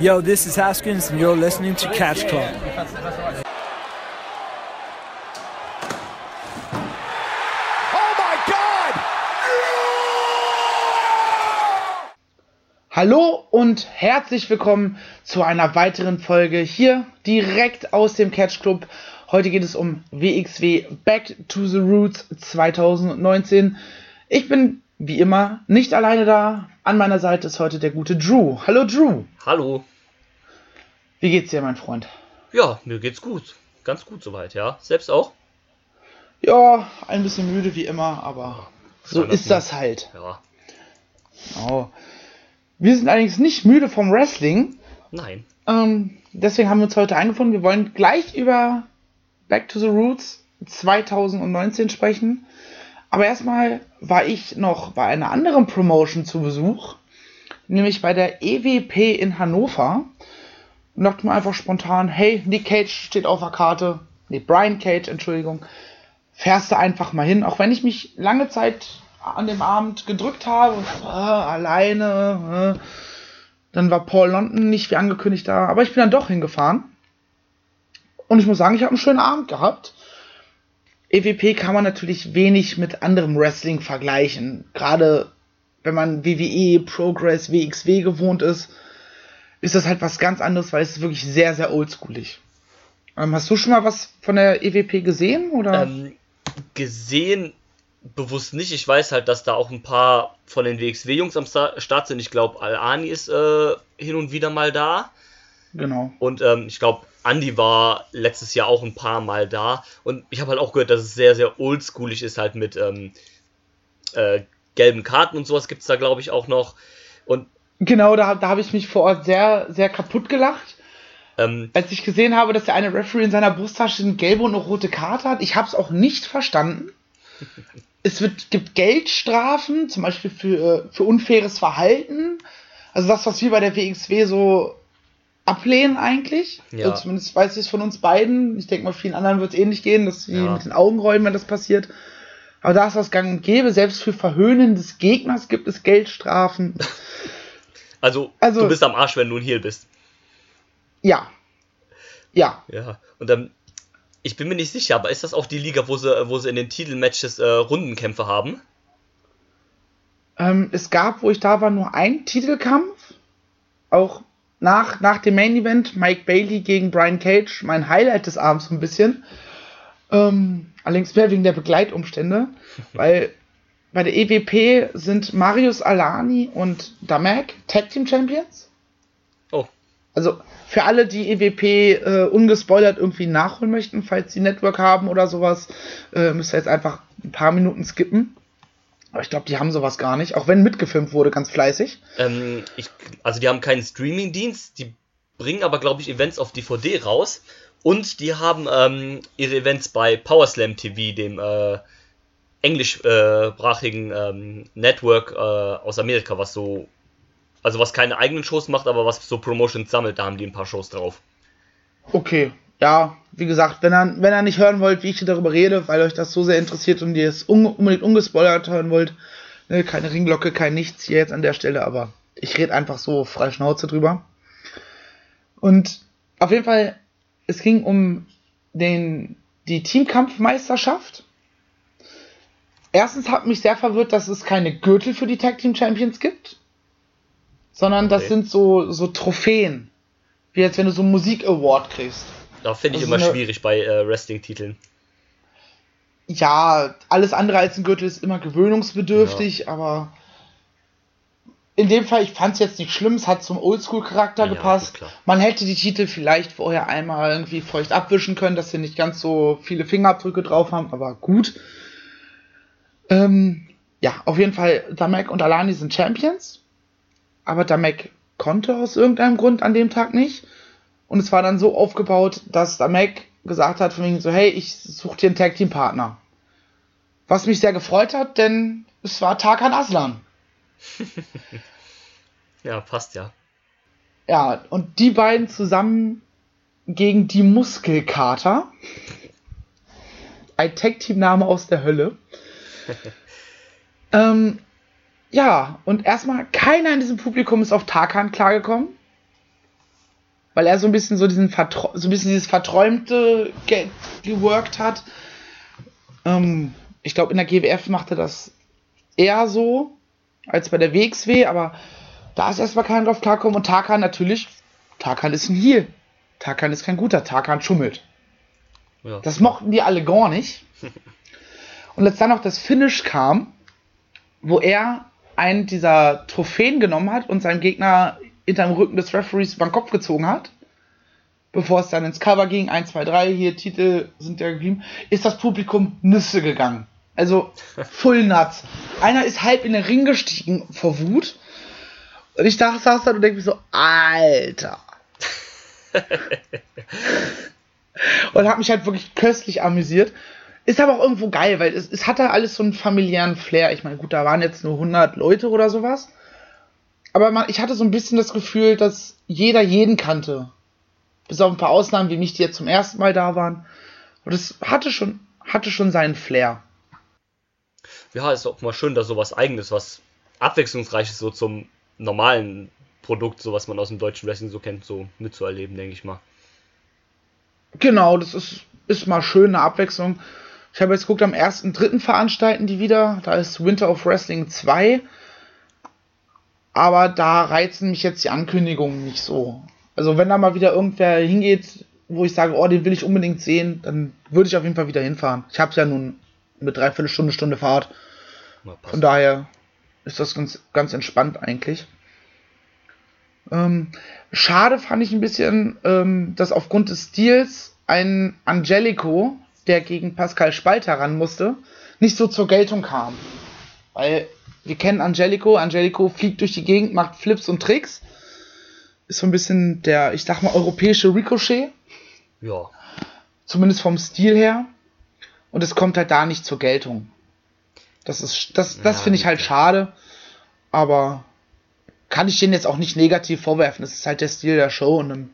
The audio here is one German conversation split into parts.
Yo, this is Haskins, and you're listening to Catch Club. Hallo und herzlich willkommen zu einer weiteren Folge hier direkt aus dem Catch Club. Heute geht es um WXW Back to the Roots 2019. Ich bin wie immer nicht alleine da. An meiner Seite ist heute der gute Drew. Hallo Drew. Hallo. Wie geht's dir, mein Freund? Ja, mir geht's gut. Ganz gut soweit, ja. Selbst auch? Ja, ein bisschen müde wie immer, aber so ist das halt. Ja. Oh. Wir sind allerdings nicht müde vom Wrestling. Nein. Ähm, deswegen haben wir uns heute eingefunden. Wir wollen gleich über Back to the Roots 2019 sprechen. Aber erstmal war ich noch bei einer anderen Promotion zu Besuch, nämlich bei der EWP in Hannover. Und dachte mir einfach spontan, hey, Nick Cage steht auf der Karte. Nee, Brian Cage, Entschuldigung. Fährst du einfach mal hin, auch wenn ich mich lange Zeit an dem Abend gedrückt habe, äh, alleine. Äh. Dann war Paul London nicht wie angekündigt da, aber ich bin dann doch hingefahren. Und ich muss sagen, ich habe einen schönen Abend gehabt. EWP kann man natürlich wenig mit anderem Wrestling vergleichen. Gerade wenn man WWE, Progress, WXW gewohnt ist, ist das halt was ganz anderes, weil es ist wirklich sehr, sehr oldschoolig. Ähm, hast du schon mal was von der EWP gesehen? Oder? Ähm, gesehen bewusst nicht. Ich weiß halt, dass da auch ein paar von den WXW-Jungs am Start sind. Ich glaube, Al-Ani ist äh, hin und wieder mal da. Genau. Und ähm, ich glaube, Andy war letztes Jahr auch ein paar Mal da. Und ich habe halt auch gehört, dass es sehr, sehr oldschoolig ist, halt mit ähm, äh, gelben Karten und sowas gibt es da, glaube ich, auch noch. Und genau, da, da habe ich mich vor Ort sehr, sehr kaputt gelacht. Ähm, als ich gesehen habe, dass der eine Referee in seiner Brusttasche eine gelbe und eine rote Karte hat. Ich habe es auch nicht verstanden. es wird, gibt Geldstrafen, zum Beispiel für, für unfaires Verhalten. Also das, was wir bei der WXW so ablehnen eigentlich. Ja. Also zumindest weiß ich es von uns beiden. Ich denke mal, vielen anderen wird es ähnlich gehen, dass sie ja. mit den Augen rollen, wenn das passiert. Aber da ist das gang und gäbe. Selbst für Verhöhnen des Gegners gibt es Geldstrafen. Also, also du bist am Arsch, wenn du ein Heal bist. Ja. Ja. Ja. Und dann ich bin mir nicht sicher, aber ist das auch die Liga, wo sie, wo sie in den Titelmatches äh, Rundenkämpfe haben? Ähm, es gab, wo ich da war, nur einen Titelkampf. Auch nach, nach dem Main Event, Mike Bailey gegen Brian Cage, mein Highlight des Abends so ein bisschen. Ähm, allerdings mehr wegen der Begleitumstände, weil bei der EWP sind Marius Alani und Damek Tag Team Champions. Oh. Also für alle, die EWP äh, ungespoilert irgendwie nachholen möchten, falls sie Network haben oder sowas, äh, müsst ihr jetzt einfach ein paar Minuten skippen. Aber ich glaube, die haben sowas gar nicht, auch wenn mitgefilmt wurde, ganz fleißig. Ähm, ich, also die haben keinen Streaming-Dienst, die bringen aber, glaube ich, Events auf DVD raus. Und die haben ähm, ihre Events bei Powerslam TV, dem äh, englischsprachigen ähm, Network äh, aus Amerika, was so also was keine eigenen Shows macht, aber was so Promotions sammelt, da haben die ein paar Shows drauf. Okay, ja, wie gesagt, wenn ihr, wenn ihr nicht hören wollt, wie ich darüber rede, weil euch das so sehr interessiert und ihr es un unbedingt ungespoilert hören wollt, ne, keine Ringglocke, kein Nichts hier jetzt an der Stelle, aber ich rede einfach so frei Schnauze drüber. Und auf jeden Fall, es ging um den, die Teamkampfmeisterschaft. Erstens hat mich sehr verwirrt, dass es keine Gürtel für die Tag Team Champions gibt sondern okay. das sind so, so Trophäen. Wie als wenn du so einen Musik-Award kriegst. Da finde ich also immer eine, schwierig bei äh, Wrestling-Titeln. Ja, alles andere als ein Gürtel ist immer gewöhnungsbedürftig, ja. aber in dem Fall, ich fand es jetzt nicht schlimm, es hat zum Oldschool-Charakter ja, gepasst. Man hätte die Titel vielleicht vorher einmal irgendwie feucht abwischen können, dass sie nicht ganz so viele Fingerabdrücke drauf haben, aber gut. Ähm, ja, auf jeden Fall, Damek und Alani sind Champions aber Damek konnte aus irgendeinem Grund an dem Tag nicht. Und es war dann so aufgebaut, dass Damek gesagt hat von wegen so, hey, ich suche dir einen Tag Team Partner. Was mich sehr gefreut hat, denn es war Tarkan Aslan. ja, passt ja. Ja, und die beiden zusammen gegen die Muskelkater. Ein Tag Team Name aus der Hölle. ähm, ja, und erstmal keiner in diesem Publikum ist auf Tarkan klargekommen. weil er so ein bisschen so diesen Vertro so ein bisschen dieses Verträumte ge geworkt hat. Ähm, ich glaube, in der GWF machte das eher so als bei der WXW, aber da ist erstmal keiner drauf klarkommen und Tarkan natürlich, Tarkan ist ein Heal. Tarkan ist kein guter, Tarkan schummelt. Ja. Das mochten die alle gar nicht. Und als dann noch das Finish kam, wo er einen dieser Trophäen genommen hat und seinem Gegner hinterm Rücken des Referees über den Kopf gezogen hat, bevor es dann ins Cover ging, 1, 2, 3, hier Titel sind ja geblieben, ist das Publikum Nüsse gegangen. Also Full Nuts. Einer ist halb in den Ring gestiegen vor Wut. Und ich dachte, saß da und denke mir so, Alter. und habe mich halt wirklich köstlich amüsiert. Ist aber auch irgendwo geil, weil es, es hatte alles so einen familiären Flair. Ich meine, gut, da waren jetzt nur 100 Leute oder sowas. Aber man, ich hatte so ein bisschen das Gefühl, dass jeder jeden kannte. Bis auf ein paar Ausnahmen wie mich, die jetzt zum ersten Mal da waren. Und es hatte schon, hatte schon seinen Flair. Ja, ist auch mal schön, dass sowas eigenes, was abwechslungsreiches so zum normalen Produkt, so was man aus dem deutschen Wrestling so kennt, so mitzuerleben, denke ich mal. Genau, das ist, ist mal schön, eine Abwechslung. Ich habe jetzt geguckt, am 1.3. veranstalten die wieder. Da ist Winter of Wrestling 2. Aber da reizen mich jetzt die Ankündigungen nicht so. Also wenn da mal wieder irgendwer hingeht, wo ich sage, oh, den will ich unbedingt sehen, dann würde ich auf jeden Fall wieder hinfahren. Ich habe es ja nun mit dreiviertel Stunde, Stunde Fahrt. Von daher ist das ganz, ganz entspannt eigentlich. Ähm, schade fand ich ein bisschen, ähm, dass aufgrund des Stils ein Angelico, der gegen Pascal Spalter ran musste, nicht so zur Geltung kam. Weil wir kennen Angelico. Angelico fliegt durch die Gegend, macht Flips und Tricks. Ist so ein bisschen der, ich sag mal, europäische Ricochet. Ja. Zumindest vom Stil her. Und es kommt halt da nicht zur Geltung. Das ist, das, das ja, finde ich halt schade. Aber kann ich den jetzt auch nicht negativ vorwerfen. Das ist halt der Stil der Show und dann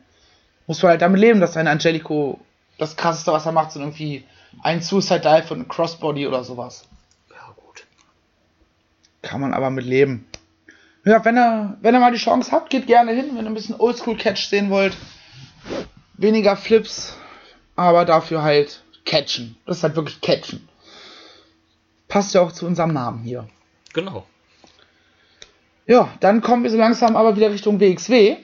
muss man halt damit leben, dass ein Angelico das krasseste, was er macht, sind irgendwie ein Suicide Dive und ein Crossbody oder sowas. Ja, gut. Kann man aber mit leben. Ja, wenn ihr, wenn ihr mal die Chance habt, geht gerne hin, wenn ihr ein bisschen Oldschool-Catch sehen wollt. Weniger Flips, aber dafür halt Catchen. Das ist halt wirklich Catchen. Passt ja auch zu unserem Namen hier. Genau. Ja, dann kommen wir so langsam aber wieder Richtung WXW.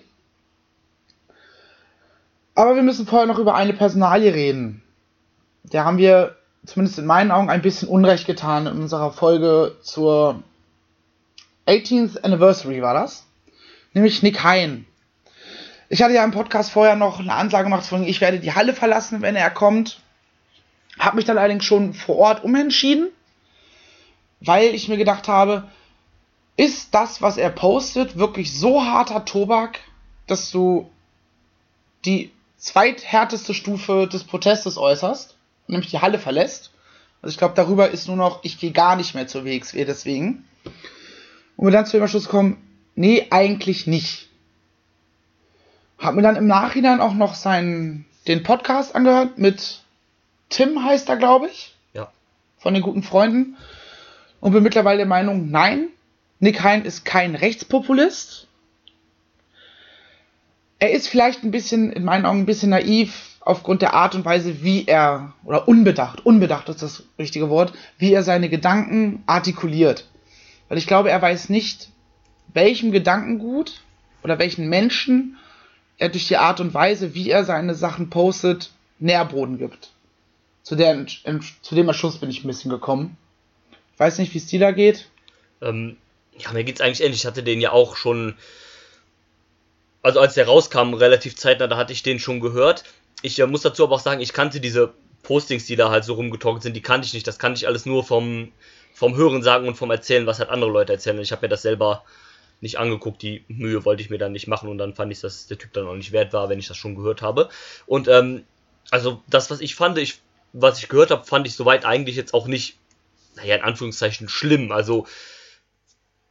Aber wir müssen vorher noch über eine Personalie reden. Der haben wir, zumindest in meinen Augen, ein bisschen Unrecht getan in unserer Folge zur 18th Anniversary war das. Nämlich Nick Hein. Ich hatte ja im Podcast vorher noch eine Ansage gemacht, von ich werde die Halle verlassen, wenn er kommt. Hab mich dann allerdings schon vor Ort umentschieden, weil ich mir gedacht habe, ist das, was er postet, wirklich so harter Tobak, dass du die zweithärteste Stufe des Protestes äußerst, nämlich die Halle verlässt. Also ich glaube, darüber ist nur noch, ich gehe gar nicht mehr zur WXW deswegen. Und wir dann zu dem Schluss kommen, nee, eigentlich nicht. Hab mir dann im Nachhinein auch noch seinen, den Podcast angehört mit Tim heißt er, glaube ich. Ja. Von den guten Freunden. Und bin mittlerweile der Meinung, nein, Nick Hein ist kein Rechtspopulist. Er ist vielleicht ein bisschen, in meinen Augen, ein bisschen naiv aufgrund der Art und Weise, wie er, oder unbedacht, unbedacht ist das richtige Wort, wie er seine Gedanken artikuliert. Weil ich glaube, er weiß nicht, welchem Gedankengut oder welchen Menschen er durch die Art und Weise, wie er seine Sachen postet, Nährboden gibt. Zu, der, zu dem Entschluss bin ich ein bisschen gekommen. Ich weiß nicht, wie es dir da geht. Ähm, ja, mir geht's eigentlich ähnlich. Ich hatte den ja auch schon, also als der rauskam, relativ zeitnah, da hatte ich den schon gehört. Ich äh, muss dazu aber auch sagen, ich kannte diese Postings, die da halt so rumgetalkt sind, die kannte ich nicht. Das kannte ich alles nur vom, vom Hören sagen und vom Erzählen, was halt andere Leute erzählen. Ich habe mir das selber nicht angeguckt, die Mühe wollte ich mir dann nicht machen und dann fand ich, dass der Typ dann auch nicht wert war, wenn ich das schon gehört habe. Und ähm, also das, was ich fand, ich, was ich gehört habe, fand ich soweit eigentlich jetzt auch nicht, naja, in Anführungszeichen schlimm. Also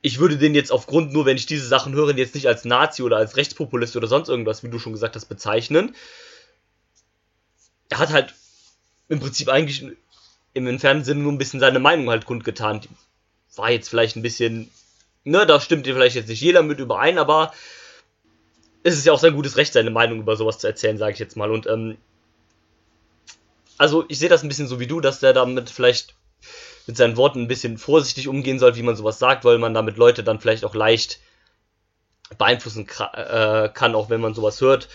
ich würde den jetzt aufgrund, nur wenn ich diese Sachen höre, jetzt nicht als Nazi oder als Rechtspopulist oder sonst irgendwas, wie du schon gesagt hast, bezeichnen. Er hat halt im Prinzip eigentlich im entfernten Sinne nur ein bisschen seine Meinung halt kundgetan. Die war jetzt vielleicht ein bisschen, ne, da stimmt dir vielleicht jetzt nicht jeder mit überein, aber es ist ja auch sein gutes Recht, seine Meinung über sowas zu erzählen, sage ich jetzt mal. Und ähm, also ich sehe das ein bisschen so wie du, dass der damit vielleicht mit seinen Worten ein bisschen vorsichtig umgehen soll, wie man sowas sagt, weil man damit Leute dann vielleicht auch leicht beeinflussen äh, kann, auch wenn man sowas hört.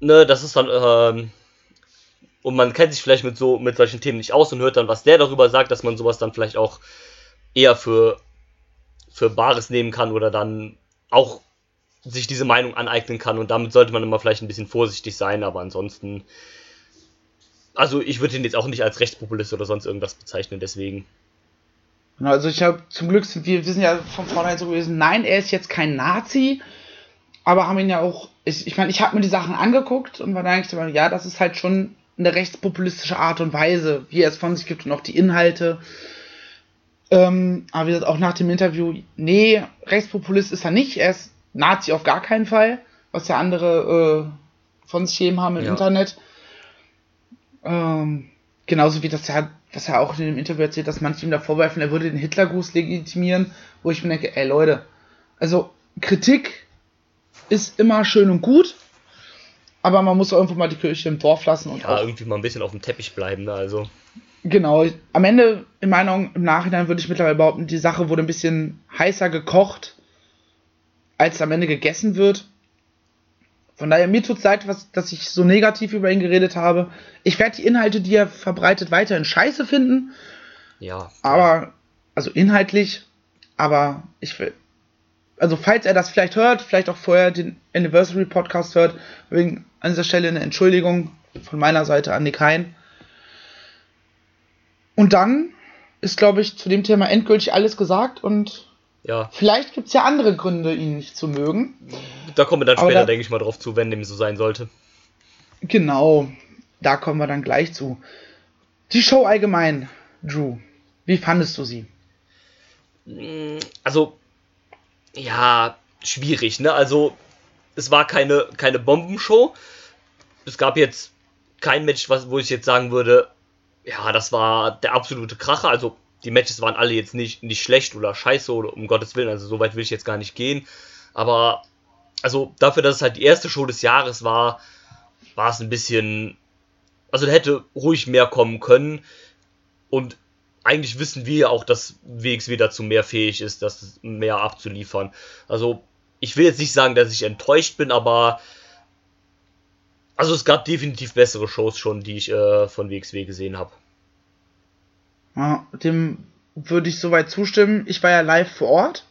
Ne, das ist dann, ähm, und man kennt sich vielleicht mit so, mit solchen Themen nicht aus und hört dann, was der darüber sagt, dass man sowas dann vielleicht auch eher für, für Bares nehmen kann oder dann auch sich diese Meinung aneignen kann und damit sollte man immer vielleicht ein bisschen vorsichtig sein, aber ansonsten, also ich würde ihn jetzt auch nicht als Rechtspopulist oder sonst irgendwas bezeichnen, deswegen. Genau, also ich habe zum Glück sind wir, wir sind ja von vornherein so gewesen, nein, er ist jetzt kein Nazi, aber haben ihn ja auch, ich, ich meine, ich habe mir die Sachen angeguckt und war da eigentlich so, ja, das ist halt schon eine rechtspopulistische Art und Weise, wie er es von sich gibt und auch die Inhalte. Ähm, aber wie gesagt, auch nach dem Interview, nee, Rechtspopulist ist er nicht, er ist Nazi auf gar keinen Fall, was ja andere äh, von sich geben haben im ja. Internet. Ähm, genauso wie das ja, was er auch in dem Interview erzählt, dass manche ihm da vorwerfen, er würde den Hitlergruß legitimieren, wo ich mir denke, ey Leute, also Kritik ist immer schön und gut, aber man muss auch irgendwo mal die Kirche im Dorf lassen und ja, auch irgendwie mal ein bisschen auf dem Teppich bleiben, ne? also. Genau, am Ende, in meiner Augen, im Nachhinein würde ich mittlerweile behaupten, die Sache wurde ein bisschen heißer gekocht, als am Ende gegessen wird. Von daher, mir tut es leid, was, dass ich so negativ über ihn geredet habe. Ich werde die Inhalte, die er verbreitet, weiterhin scheiße finden. Ja. Aber, also inhaltlich, aber ich will. Also, falls er das vielleicht hört, vielleicht auch vorher den Anniversary Podcast hört, wegen an dieser Stelle eine Entschuldigung von meiner Seite an Nick Hein. Und dann ist, glaube ich, zu dem Thema endgültig alles gesagt und ja. Vielleicht gibt es ja andere Gründe, ihn nicht zu mögen. Da kommen wir dann später, da, denke ich mal, drauf zu, wenn dem so sein sollte. Genau, da kommen wir dann gleich zu. Die Show allgemein, Drew, wie fandest du sie? Mm, also, ja, schwierig, ne? Also, es war keine, keine Bombenshow. Es gab jetzt kein Match, was, wo ich jetzt sagen würde, ja, das war der absolute Kracher. Also, die Matches waren alle jetzt nicht, nicht schlecht oder scheiße oder um Gottes Willen, also so weit will ich jetzt gar nicht gehen. Aber, also dafür, dass es halt die erste Show des Jahres war, war es ein bisschen. Also da hätte ruhig mehr kommen können. Und eigentlich wissen wir auch, dass WXW dazu mehr fähig ist, das mehr abzuliefern. Also, ich will jetzt nicht sagen, dass ich enttäuscht bin, aber. Also es gab definitiv bessere Shows schon, die ich äh, von WXW gesehen habe. Ja, dem würde ich soweit zustimmen. Ich war ja live vor Ort,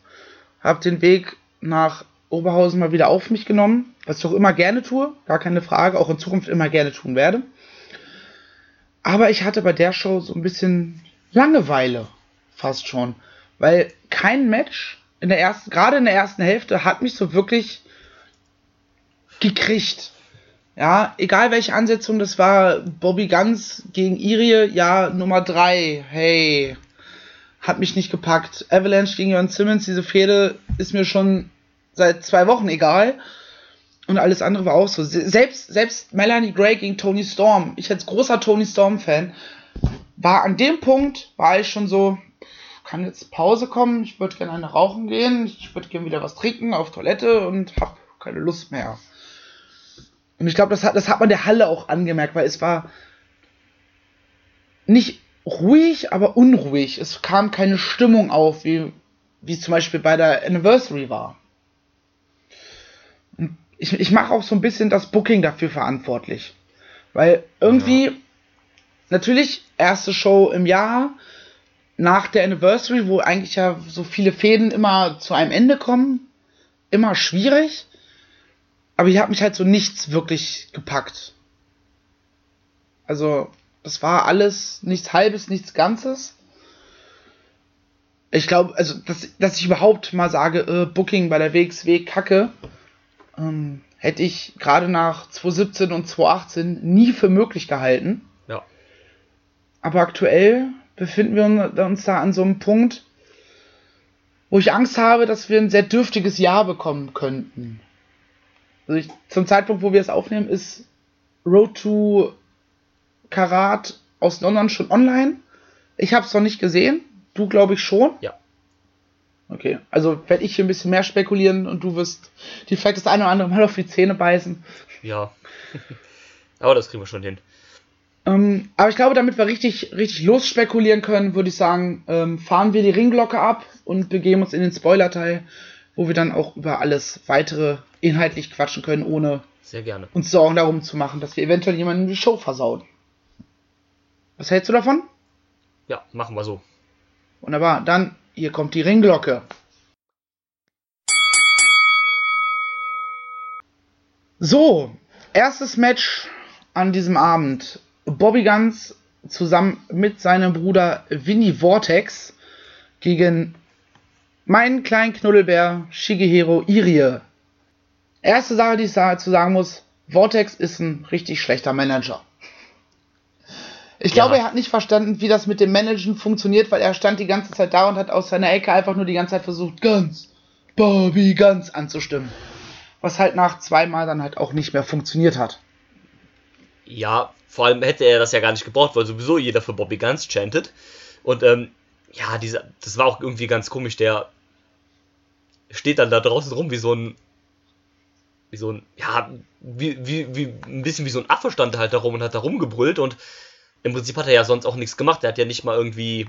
habe den Weg nach Oberhausen mal wieder auf mich genommen, was ich auch immer gerne tue, gar keine Frage, auch in Zukunft immer gerne tun werde. Aber ich hatte bei der Show so ein bisschen Langeweile, fast schon, weil kein Match in der ersten, gerade in der ersten Hälfte, hat mich so wirklich gekriegt. Ja, egal welche Ansetzung das war, Bobby Guns gegen Irie, ja, Nummer 3, hey, hat mich nicht gepackt. Avalanche gegen Jon Simmons, diese Fehde ist mir schon seit zwei Wochen egal. Und alles andere war auch so. Selbst, selbst Melanie Gray gegen Tony Storm, ich als großer Tony Storm-Fan, war an dem Punkt, war ich schon so, kann jetzt Pause kommen, ich würde gerne eine rauchen gehen, ich würde gerne wieder was trinken auf Toilette und hab keine Lust mehr. Und ich glaube, das hat, das hat man der Halle auch angemerkt, weil es war nicht ruhig, aber unruhig. Es kam keine Stimmung auf, wie, wie es zum Beispiel bei der Anniversary war. Und ich, ich mache auch so ein bisschen das Booking dafür verantwortlich. Weil irgendwie, ja. natürlich, erste Show im Jahr, nach der Anniversary, wo eigentlich ja so viele Fäden immer zu einem Ende kommen, immer schwierig aber hier hat mich halt so nichts wirklich gepackt. Also, das war alles nichts Halbes, nichts Ganzes. Ich glaube, also, dass, dass ich überhaupt mal sage, äh, Booking bei der WXW kacke, ähm, hätte ich gerade nach 2017 und 2018 nie für möglich gehalten. Ja. Aber aktuell befinden wir uns da an so einem Punkt, wo ich Angst habe, dass wir ein sehr dürftiges Jahr bekommen könnten. Also ich, zum Zeitpunkt, wo wir es aufnehmen, ist Road to Karat aus London schon online. Ich habe es noch nicht gesehen. Du, glaube ich, schon. Ja. Okay, also werde ich hier ein bisschen mehr spekulieren und du wirst die vielleicht das eine oder andere Mal auf die Zähne beißen. Ja. Aber das kriegen wir schon hin. Ähm, aber ich glaube, damit wir richtig, richtig losspekulieren können, würde ich sagen, ähm, fahren wir die Ringglocke ab und begeben uns in den Spoiler-Teil, wo wir dann auch über alles weitere inhaltlich quatschen können, ohne Sehr gerne. uns Sorgen darum zu machen, dass wir eventuell jemanden die Show versauen. Was hältst du davon? Ja, machen wir so. Wunderbar, dann hier kommt die Ringglocke. So, erstes Match an diesem Abend. Bobby Guns zusammen mit seinem Bruder Winnie Vortex gegen meinen kleinen Knuddelbär Shigehiro Irie. Erste Sache, die ich dazu sagen muss, Vortex ist ein richtig schlechter Manager. Ich Ja. glaube, er hat nicht verstanden, wie das mit dem Managen funktioniert, weil er stand die ganze Zeit da und hat aus seiner Ecke einfach nur die ganze Zeit versucht, ganz, Bobby, ganz anzustimmen. Was halt nach zweimal dann halt auch nicht mehr funktioniert hat. Ja, vor allem hätte er das ja gar nicht gebraucht, weil sowieso jeder für Bobby Guns chantet. Und ähm, ja, dieser, das war auch irgendwie ganz komisch. Der steht dann da draußen rum wie so ein, wie so ein, ja, wie, wie, wie ein bisschen wie so ein Affe stand halt da rum und hat da rumgebrüllt und im Prinzip hat er ja sonst auch nichts gemacht. Er hat ja nicht mal irgendwie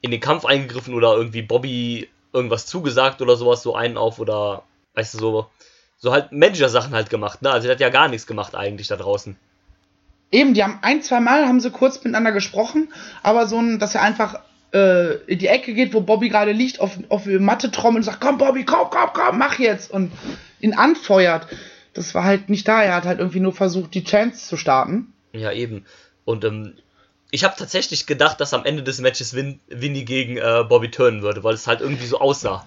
in den Kampf eingegriffen oder irgendwie Bobby irgendwas zugesagt oder sowas, so einen auf oder, weißt du, so, so halt Manager-Sachen halt gemacht, ne? Also er hat ja gar nichts gemacht eigentlich da draußen. Eben, die haben ein, zwei Mal haben sie kurz miteinander gesprochen, aber so ein, dass er einfach äh, in die Ecke geht, wo Bobby gerade liegt, auf, auf die Matte trommelt und sagt, komm Bobby, komm, komm, komm, mach jetzt und ihn anfeuert. Das war halt nicht da. Er hat halt irgendwie nur versucht, die Chance zu starten. Ja, eben. Und ähm, ich habe tatsächlich gedacht, dass am Ende des Matches Win Winnie gegen äh, Bobby turnen würde, weil es halt irgendwie so aussah.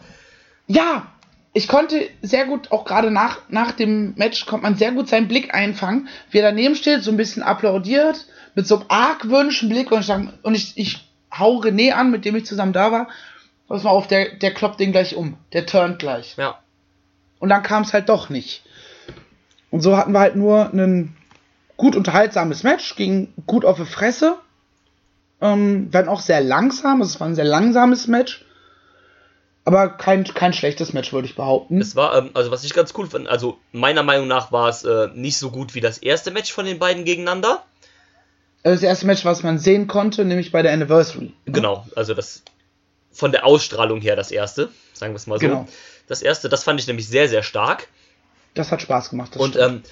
Ja, ich konnte sehr gut, auch gerade nach, nach dem Match, konnte man sehr gut seinen Blick einfangen, wie er daneben steht, so ein bisschen applaudiert, mit so einem argwöhnischen Blick und ich, und ich, ich hau René an, mit dem ich zusammen da war. Pass mal auf, der, der kloppt den gleich um. Der turnt gleich. Ja. Und dann kam es halt doch nicht. Und so hatten wir halt nur ein gut unterhaltsames Match, ging gut auf die Fresse. Ähm, werden auch sehr langsam, es war ein sehr langsames Match. Aber kein, kein schlechtes Match, würde ich behaupten. Es war, ähm, also was ich ganz cool fand, also meiner Meinung nach war es äh, nicht so gut wie das erste Match von den beiden gegeneinander. Das erste Match, was man sehen konnte, nämlich bei der Anniversary. Genau, also das von der Ausstrahlung her das erste, sagen wir es mal so. Genau. Das erste, das fand ich nämlich sehr, sehr stark. Das hat Spaß gemacht. Und ähm,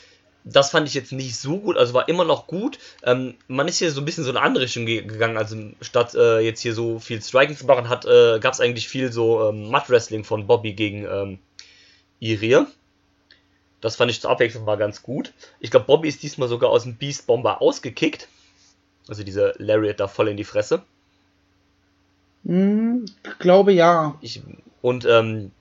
das fand ich jetzt nicht so gut, also war immer noch gut. Ähm, man ist hier so ein bisschen so in eine andere Richtung ge gegangen, also statt äh, jetzt hier so viel Striking zu machen, hat, äh, gab es eigentlich viel so ähm, Mud-Wrestling von Bobby gegen ähm, Irie. Das fand ich zur Abwechslung mal ganz gut. Ich glaube, Bobby ist diesmal sogar aus dem Beast Bomber ausgekickt. Also diese Lariat da voll in die Fresse. Hm, glaube ja. Ich, und ähm,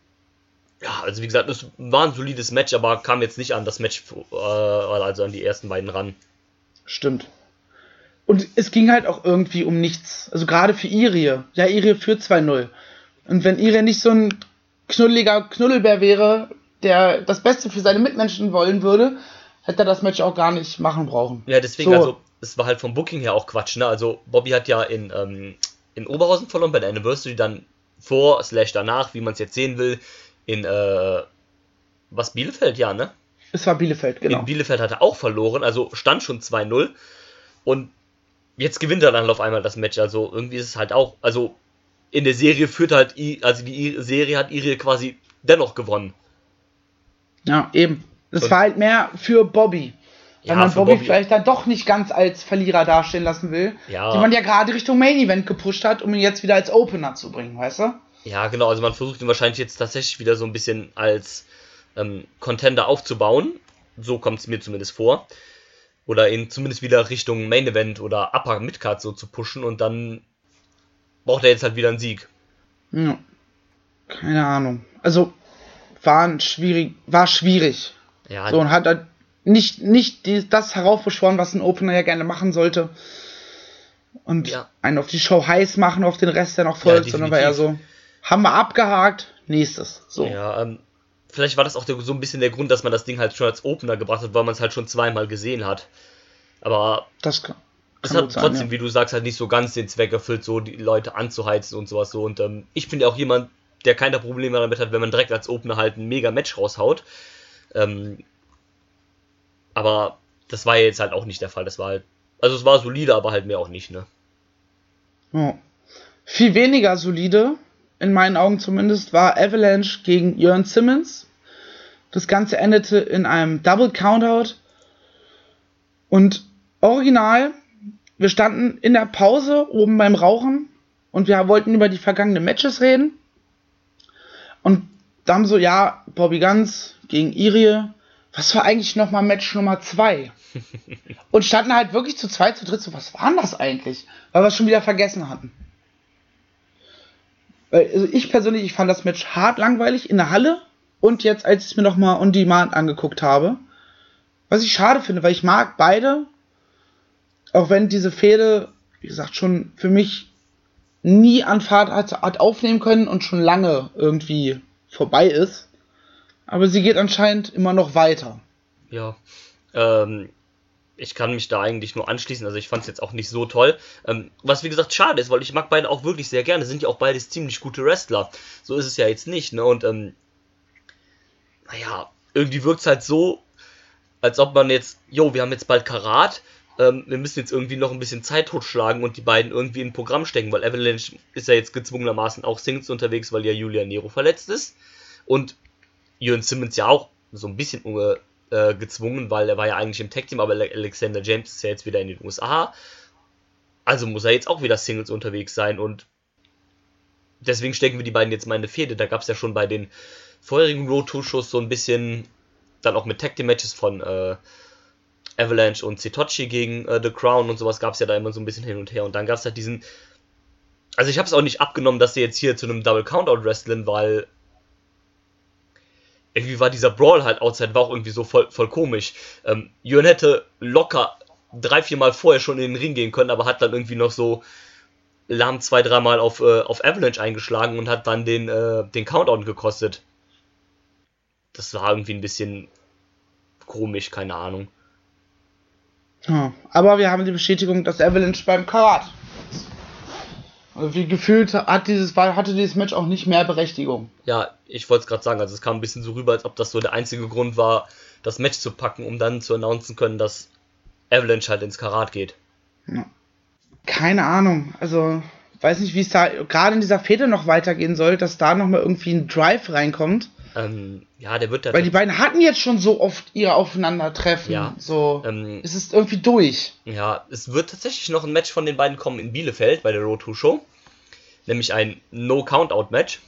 ja, also wie gesagt, es war ein solides Match, aber kam jetzt nicht an das Match, äh, also an die ersten beiden ran. Stimmt. Und es ging halt auch irgendwie um nichts. Also gerade für Irie. Ja, Irie führt 2-0. Und wenn Irie nicht so ein knuddeliger Knuddelbär wäre, der das Beste für seine Mitmenschen wollen würde, hätte er das Match auch gar nicht machen brauchen. Ja, deswegen, So. also, es war halt vom Booking her auch Quatsch, ne? Also, Bobby hat ja in, ähm, in Oberhausen verloren, bei der Anniversary dann vor, slash danach, wie man es jetzt sehen will, in, äh, was, Bielefeld, ja, ne? Es war Bielefeld, genau. In Bielefeld hat er auch verloren, also stand schon 2-0. Und jetzt gewinnt er dann auf einmal das Match. Also irgendwie ist es halt auch, also in der Serie führt halt, I, also die I Serie hat Irie quasi dennoch gewonnen. Ja, eben. Es Und- war halt mehr für Bobby. Weil Ja, man Bobby, Bobby- vielleicht dann doch nicht ganz als Verlierer dastehen lassen will. Ja. Die man ja gerade Richtung Main Event gepusht hat, um ihn jetzt wieder als Opener zu bringen, weißt du? Ja, genau, also man versucht ihn wahrscheinlich jetzt tatsächlich wieder so ein bisschen als ähm, Contender aufzubauen. So kommt es mir zumindest vor. Oder ihn zumindest wieder Richtung Main Event oder Upper Midcard so zu pushen und dann braucht er jetzt halt wieder einen Sieg. Ja. Keine Ahnung. Also, war ein schwierig, war schwierig. Ja, So, und hat nicht, nicht die, das heraufbeschworen, was ein Opener ja gerne machen sollte. Und Ja. einen auf die Show heiß machen, auf den Rest, der noch folgt, Ja, sondern war eher so, haben wir abgehakt, nächstes. So. Ja, ähm, vielleicht war das auch der, so ein bisschen der Grund, dass man das Ding halt schon als Opener gebracht hat, weil man es halt schon zweimal gesehen hat. Aber Das kann, es kann hat gut sein, trotzdem, ja. wie du sagst, halt nicht so ganz den Zweck erfüllt, so die Leute anzuheizen und sowas so. Und ähm, ich bin ja auch jemand, der keine Probleme damit hat, wenn man direkt als Opener halt ein mega Match raushaut. Ähm, aber das war jetzt halt auch nicht der Fall. Das war halt, also es war solide, aber halt mehr auch nicht, ne? Ja. Viel weniger solide, in meinen Augen zumindest, war Avalanche gegen Jörn Simmons. Das Ganze endete in einem Double Countout. Und original, wir standen in der Pause oben beim Rauchen und wir wollten über die vergangenen Matches reden. Und da haben so, ja, Bobby Guns gegen Irie. Was war eigentlich nochmal Match Nummer 2? und standen halt wirklich zu zweit, zu dritt, so, was war denn das eigentlich? Weil wir es schon wieder vergessen hatten. Also ich persönlich, ich fand das Match hart langweilig in der Halle und jetzt, als ich es mir nochmal on demand angeguckt habe. Was ich schade finde, weil ich mag beide, auch wenn diese Fehde, wie gesagt, schon für mich nie an Fahrt hat, hat aufnehmen können und schon lange irgendwie vorbei ist. Aber sie geht anscheinend immer noch weiter. Ja. Ähm, ich kann mich da eigentlich nur anschließen. Also ich fand es jetzt auch nicht so toll. Ähm, was wie gesagt schade ist, weil ich mag beide auch wirklich sehr gerne. Sind ja auch beides ziemlich gute Wrestler. So ist es ja jetzt nicht. Ne? Und ähm, naja, irgendwie wirkt es halt so, als ob man jetzt, jo, wir haben jetzt bald Karat. Ähm, wir müssen jetzt irgendwie noch ein bisschen Zeit totschlagen und die beiden irgendwie in Programm stecken, weil Avalanche ist ja jetzt gezwungenermaßen auch Singles unterwegs, weil ja Julia Nero verletzt ist. Und Jürgen Simmons ja auch so ein bisschen äh, äh, gezwungen, weil er war ja eigentlich im Tag-Team, aber Alexander James ist ja jetzt wieder in den USA. Also muss er jetzt auch wieder Singles unterwegs sein und deswegen stecken wir die beiden jetzt mal in eine Fehde. Da gab es ja schon bei den vorherigen Road Tour Shows so ein bisschen dann auch mit Tag Team Matches von äh, Avalanche und Sitochi gegen äh, The Crown und sowas gab es ja da immer so ein bisschen hin und her und dann gab es halt diesen also ich habe es auch nicht abgenommen, dass sie jetzt hier zu einem Double Countout wresteln, weil irgendwie war dieser Brawl halt outside, war auch irgendwie so voll, voll komisch. Ähm, Jörn hätte locker drei, vier Mal vorher schon in den Ring gehen können, aber hat dann irgendwie noch so lahm zwei, dreimal auf, äh, auf Avalanche eingeschlagen und hat dann den, äh, den Countdown gekostet. Das war irgendwie ein bisschen komisch, keine Ahnung. Ja, aber wir haben die Bestätigung, dass Avalanche beim Karat also wie gefühlt hat dieses, hatte dieses Match auch nicht mehr Berechtigung. Ja, ich wollte es gerade sagen, also es kam ein bisschen so rüber, als ob das so der einzige Grund war, das Match zu packen, um dann zu announcen können, dass Avalanche halt ins Karat geht. Ja. Keine Ahnung, also weiß nicht, wie es da gerade in dieser Fete noch weitergehen soll, dass da nochmal irgendwie ein Drive reinkommt. Ähm, ja, der wird da. Weil die beiden hatten jetzt schon so oft ihr Aufeinandertreffen. Ja. So. Ähm, es ist irgendwie durch. Ja, es wird tatsächlich noch ein Match von den beiden kommen in Bielefeld bei der Road 2 Show. Nämlich ein No-Countout-Match.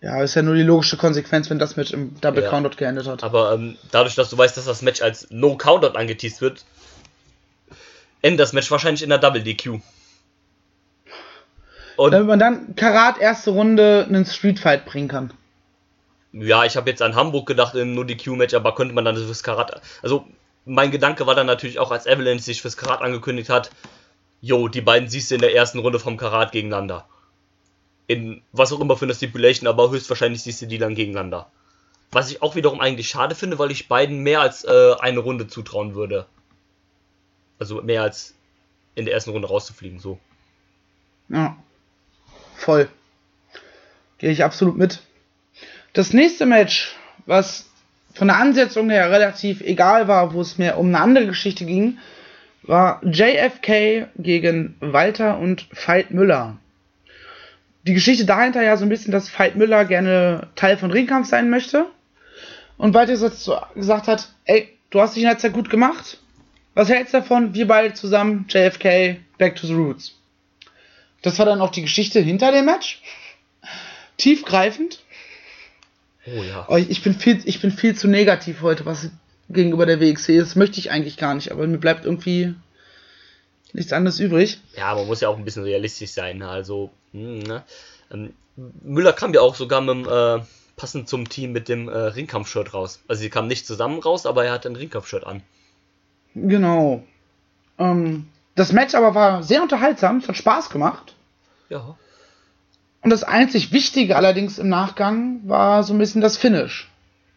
Ja, ist ja nur die logische Konsequenz, wenn das Match im Double ja. Countout geendet hat. Aber ähm, dadurch, dass du weißt, dass das Match als No-Countout angeteased wird, endet das Match wahrscheinlich in der Double DQ. Und Damit man dann Karat erste Runde einen Street Fight bringen kann ja, ich habe jetzt an Hamburg gedacht in nur die Q-Match, aber könnte man dann fürs Karat. Also, mein Gedanke war dann natürlich auch, als Avalanche sich fürs Karat angekündigt hat, jo, die beiden siehst du in der ersten Runde vom Karat gegeneinander. In was auch immer für eine Stipulation, aber höchstwahrscheinlich siehst du die dann gegeneinander. Was ich auch wiederum eigentlich schade finde, weil ich beiden mehr als äh, eine Runde zutrauen würde. Also mehr als in der ersten Runde rauszufliegen, so. Ja. Voll. Gehe ich absolut mit. Das nächste Match, was von der Ansetzung her relativ egal war, wo es mir um eine andere Geschichte ging, war JFK gegen Walter und Veit Müller. Die Geschichte dahinter ja so ein bisschen, dass Veit Müller gerne Teil von Ringkampf sein möchte. Und Walter gesagt hat, ey, du hast dich in der Zeit gut gemacht. Was hältst du davon? Wir beide zusammen, JFK, Back to the Roots. Das war dann auch die Geschichte hinter dem Match. Tiefgreifend. Oh ja. Oh, ich, bin viel, ich bin viel zu negativ heute, was gegenüber der WXC ist. Das möchte ich eigentlich gar nicht, aber mir bleibt irgendwie nichts anderes übrig. Ja, man muss ja auch ein bisschen realistisch sein. Also, hm, ne? Ähm, Müller kam ja auch sogar mit dem, äh, passend zum Team mit dem äh, Ringkampf-Shirt raus. Also sie kamen nicht zusammen raus, aber er hatte ein Ringkampf-Shirt an. Genau. Ähm, das Match aber war sehr unterhaltsam, es hat Spaß gemacht. Ja. Und das einzig Wichtige allerdings im Nachgang war so ein bisschen das Finish.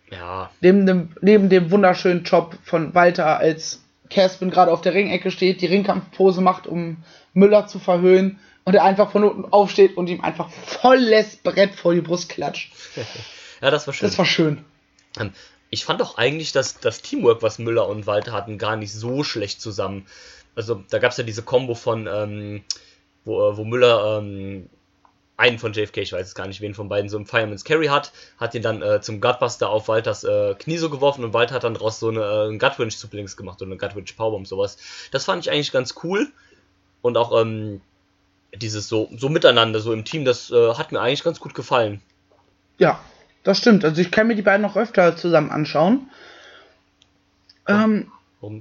Ja. Neben dem, neben dem wunderschönen Job von Walter, als Caspin gerade auf der Ringecke steht, die Ringkampfpose macht, um Müller zu verhöhnen und er einfach von unten aufsteht und ihm einfach volles Brett vor die Brust klatscht. ja, das war schön. Das war schön. Ähm, ich fand auch eigentlich, dass das Teamwork, was Müller und Walter hatten, gar nicht so schlecht zusammen. Also da gab es ja diese Combo von, ähm, wo, äh, wo Müller ähm, einen von JFK, ich weiß es gar nicht, wen von beiden, so im Fireman's Carry hat, hat ihn dann äh, zum Gutbuster auf Walters äh, Knie so geworfen und Walter hat dann daraus so eine äh, Gutwinch zu Blinks gemacht oder eine Gutwinch Powerbomb, sowas. Das fand ich eigentlich ganz cool und auch ähm, dieses so, so miteinander, so im Team, das äh, hat mir eigentlich ganz gut gefallen. Ja, das stimmt. Also ich kann mir die beiden noch öfter zusammen anschauen. Ähm,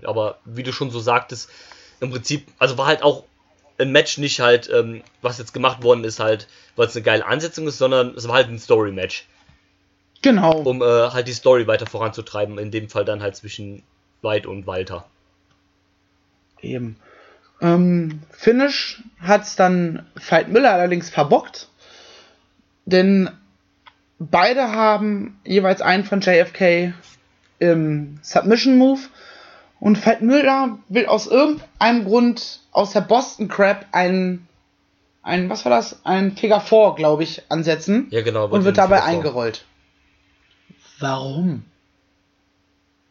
aber wie du schon so sagtest, im Prinzip, also war halt auch ein Match nicht halt, ähm, was jetzt gemacht worden ist, halt, weil es eine geile Ansetzung ist, sondern es war halt ein Story-Match. Genau. Um äh, halt die Story weiter voranzutreiben, in dem Fall dann halt zwischen White und Walter. Eben. Ähm, Finish hat es dann Veit Müller allerdings verbockt, denn beide haben jeweils einen von JFK im Submission Move und Veit Müller will aus irgendeinem Grund aus der Boston Crab einen, einen was war das? Ein Figure 4, glaube ich, ansetzen. Ja, genau. Und wird dabei eingerollt. Warum?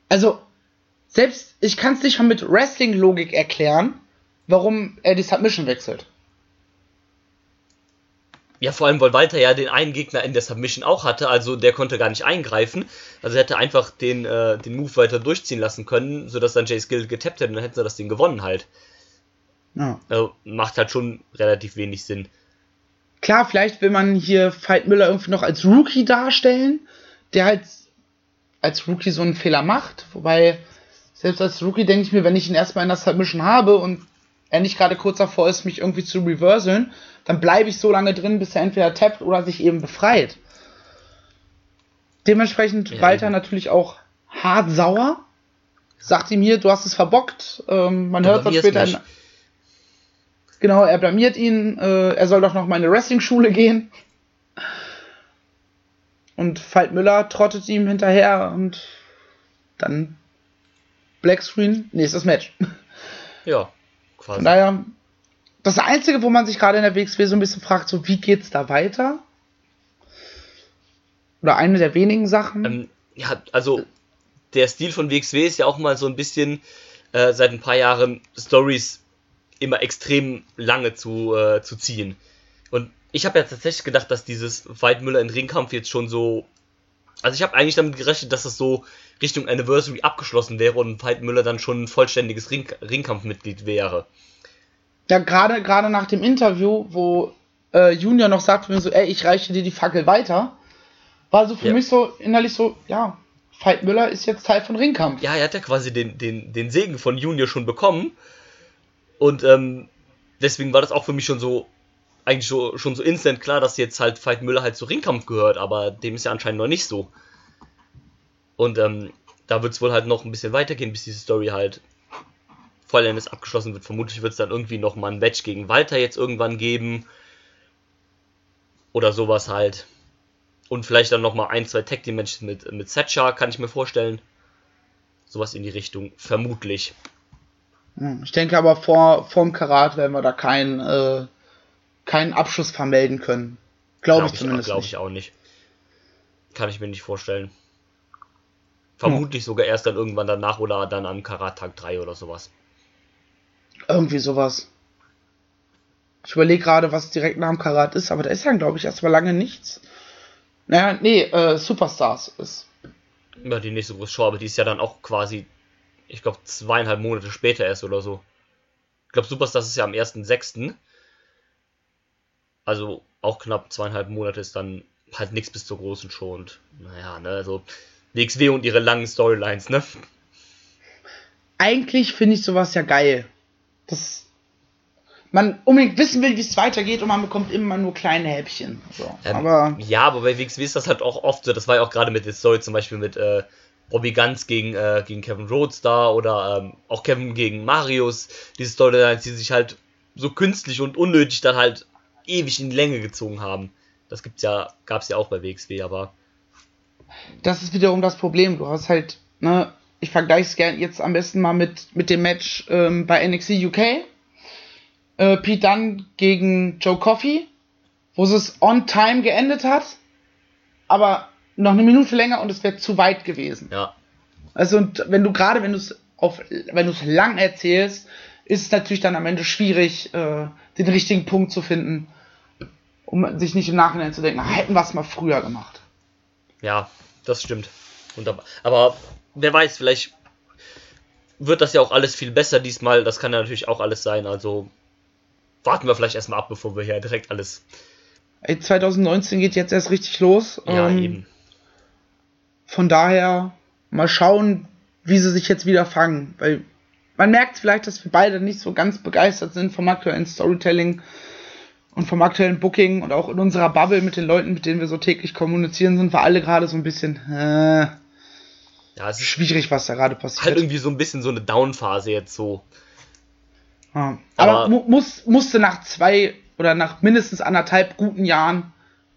Also, selbst ich kann es nicht mal mit Wrestling-Logik erklären, warum er die Submission wechselt. Ja, vor allem, weil Walter ja den einen Gegner in der Submission auch hatte, also der konnte gar nicht eingreifen. Also er hätte einfach den, äh, den Move weiter durchziehen lassen können, sodass dann Jay Skill getappt hätte und dann hätten sie das Ding gewonnen halt. Ja. Also macht halt schon relativ wenig Sinn. Klar, vielleicht will man hier Veit Müller irgendwie noch als Rookie darstellen, der halt als Rookie so einen Fehler macht. Wobei, selbst als Rookie denke ich mir, wenn ich ihn erstmal in der Submission habe und er nicht gerade kurz davor ist, mich irgendwie zu reverseln, dann bleibe ich so lange drin, bis er entweder tappt oder sich eben befreit. Dementsprechend ja, Walter eben. natürlich auch hart sauer. Sagt ihm hier, du hast es verbockt. Ähm, man hört es später. In, genau, er blamiert ihn. Äh, er soll doch noch mal in eine Wrestling-Schule gehen. Und Veit Müller trottet ihm hinterher und dann Black Screen, nächstes Match. Ja. Quasi. Daher, das Einzige, wo man sich gerade in der WXW so ein bisschen fragt, so wie geht's da weiter? Oder eine der wenigen Sachen. Ähm, ja, also der Stil von WXW ist ja auch mal so ein bisschen äh, seit ein paar Jahren Stories immer extrem lange zu, äh, zu ziehen. Und ich habe ja tatsächlich gedacht, dass dieses Weidmüller in Ringkampf jetzt schon so. Also ich habe eigentlich damit gerechnet, dass das so Richtung Anniversary abgeschlossen wäre und Veit Müller dann schon ein vollständiges Ring Ringkampfmitglied wäre. Ja, gerade gerade nach dem Interview, wo äh, Junior noch sagt mir so, ey, ich reiche dir die Fackel weiter, war so für ja. mich so innerlich so, ja, Veit Müller ist jetzt Teil von Ringkampf. Ja, er hat ja quasi den, den, den Segen von Junior schon bekommen. Und ähm, deswegen war das auch für mich schon so, eigentlich so, schon so instant klar, dass jetzt halt Veit Müller halt zu Ringkampf gehört, aber dem ist ja anscheinend noch nicht so. Und ähm, da wird es wohl halt noch ein bisschen weitergehen, bis diese Story halt vollendes abgeschlossen wird. Vermutlich wird es dann irgendwie noch mal ein Match gegen Walter jetzt irgendwann geben. Oder sowas halt. Und vielleicht dann noch mal ein, zwei Tag Team Matches mit, mit Setchar, kann ich mir vorstellen. Sowas in die Richtung, vermutlich. Hm, ich denke aber vor vorm Karat werden wir da keinen äh, keinen Abschluss vermelden können. Glaube glaub ich zumindest. Glaube ich auch nicht. Kann ich mir nicht vorstellen. Vermutlich sogar erst dann irgendwann danach oder dann am Karat-Tag 3 oder sowas. Irgendwie sowas. Ich überlege gerade, was direkt nach dem Karat ist, aber da ist dann, glaube ich, erstmal lange nichts. Naja, nee, äh, Superstars ist. Ja, die nächste große Show, aber die ist ja dann auch quasi, ich glaube, zweieinhalb Monate später erst oder so. Ich glaube, Superstars ist ja am 1.6. Also auch knapp zweieinhalb Monate ist dann halt nichts bis zur großen Show und naja, ne, also WXW und ihre langen Storylines, ne? Eigentlich finde ich sowas ja geil. Das man unbedingt wissen will, wie es weitergeht und man bekommt immer nur kleine Häppchen. So. Ähm, aber ja, aber bei WXW ist das halt auch oft so. Das war ja auch gerade mit der Story zum Beispiel mit äh, Bobby Guns gegen, äh, gegen Kevin Rhodes da oder ähm, auch Kevin gegen Marius. Diese Storylines, die sich halt so künstlich und unnötig dann halt ewig in die Länge gezogen haben. Das gibt's ja, gab's ja auch bei WXW, aber das ist wiederum das Problem. Du hast halt, ne, ich vergleiche es gerne jetzt am besten mal mit, mit dem Match ähm, bei NXT UK. äh, Pete Dunne gegen Joe Coffey, wo es on time geendet hat, aber noch eine Minute länger und es wäre zu weit gewesen. Ja. Also und wenn du gerade, wenn du es auf, wenn du es lang erzählst, ist es natürlich dann am Ende schwierig, äh, den richtigen Punkt zu finden, um sich nicht im Nachhinein zu denken, hätten wir es mal früher gemacht. Ja, das stimmt. Wunderbar. Aber wer weiß, vielleicht wird das ja auch alles viel besser diesmal. Das kann ja natürlich auch alles sein. Also warten wir vielleicht erstmal ab, bevor wir hier direkt alles. Ey, 2019 geht jetzt erst richtig los. Ja, ähm, eben. Von daher mal schauen, wie sie sich jetzt wieder fangen. Weil man merkt vielleicht, dass wir beide nicht so ganz begeistert sind vom aktuellen Storytelling und vom aktuellen Booking und auch in unserer Bubble mit den Leuten, mit denen wir so täglich kommunizieren, sind wir alle gerade so ein bisschen äh, ja, es ist schwierig, was da gerade passiert. Halt irgendwie so ein bisschen so eine Down-Phase jetzt so. Ja. Aber, Aber mu muss, musste nach zwei oder nach mindestens anderthalb guten Jahren,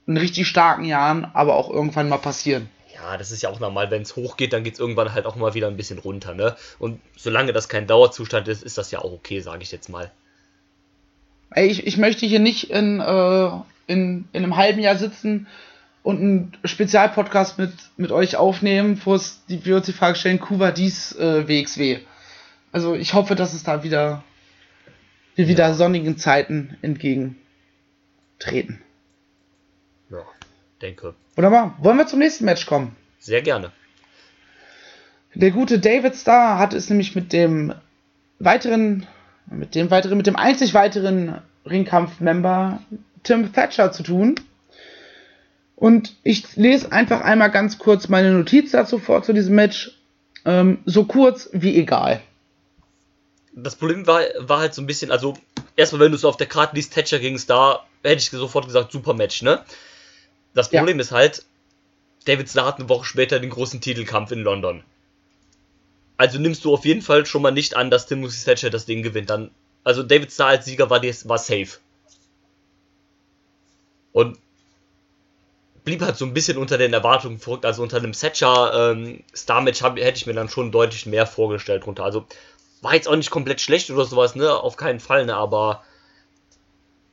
einen richtig starken Jahren, aber auch irgendwann mal passieren. Ja, das ist ja auch normal, wenn es hochgeht, dann geht es irgendwann halt auch mal wieder ein bisschen runter, ne? Und solange das kein Dauerzustand ist, ist das ja auch okay, sage ich jetzt mal. Ey, ich, ich möchte hier nicht in, äh, in, in einem halben Jahr sitzen und einen Spezialpodcast mit, mit euch aufnehmen, wo es die, wir uns die Frage stellen, Kuba dies äh, WXW. Also ich hoffe, dass es da wieder, wir wieder ja. sonnigen Zeiten entgegentreten. Ja, denke. Wunderbar. Wollen wir zum nächsten Match kommen? Sehr gerne. Der gute David Starr hat es nämlich mit dem weiteren, mit dem weiteren, mit dem einzig weiteren Ringkampf-Member Tim Thatcher zu tun. Und ich lese einfach einmal ganz kurz meine Notiz dazu vor zu diesem Match. Ähm, so kurz wie egal. Das Problem war, war halt so ein bisschen, also erstmal, wenn du so auf der Karte liest, Thatcher gegen Star, hätte ich sofort gesagt, super Match, ne? Das Problem ja. ist halt, David Starr hat eine Woche später den großen Titelkampf in London. Also nimmst du auf jeden Fall schon mal nicht an, dass Timothy Thatcher das Ding gewinnt. Dann, also David Starr als Sieger war, war safe. Und blieb halt so ein bisschen unter den Erwartungen verrückt. Also unter einem Thatcher ähm, hätte ich mir dann schon deutlich mehr vorgestellt runter. Also war jetzt auch nicht komplett schlecht oder sowas, ne? Auf keinen Fall, ne? Aber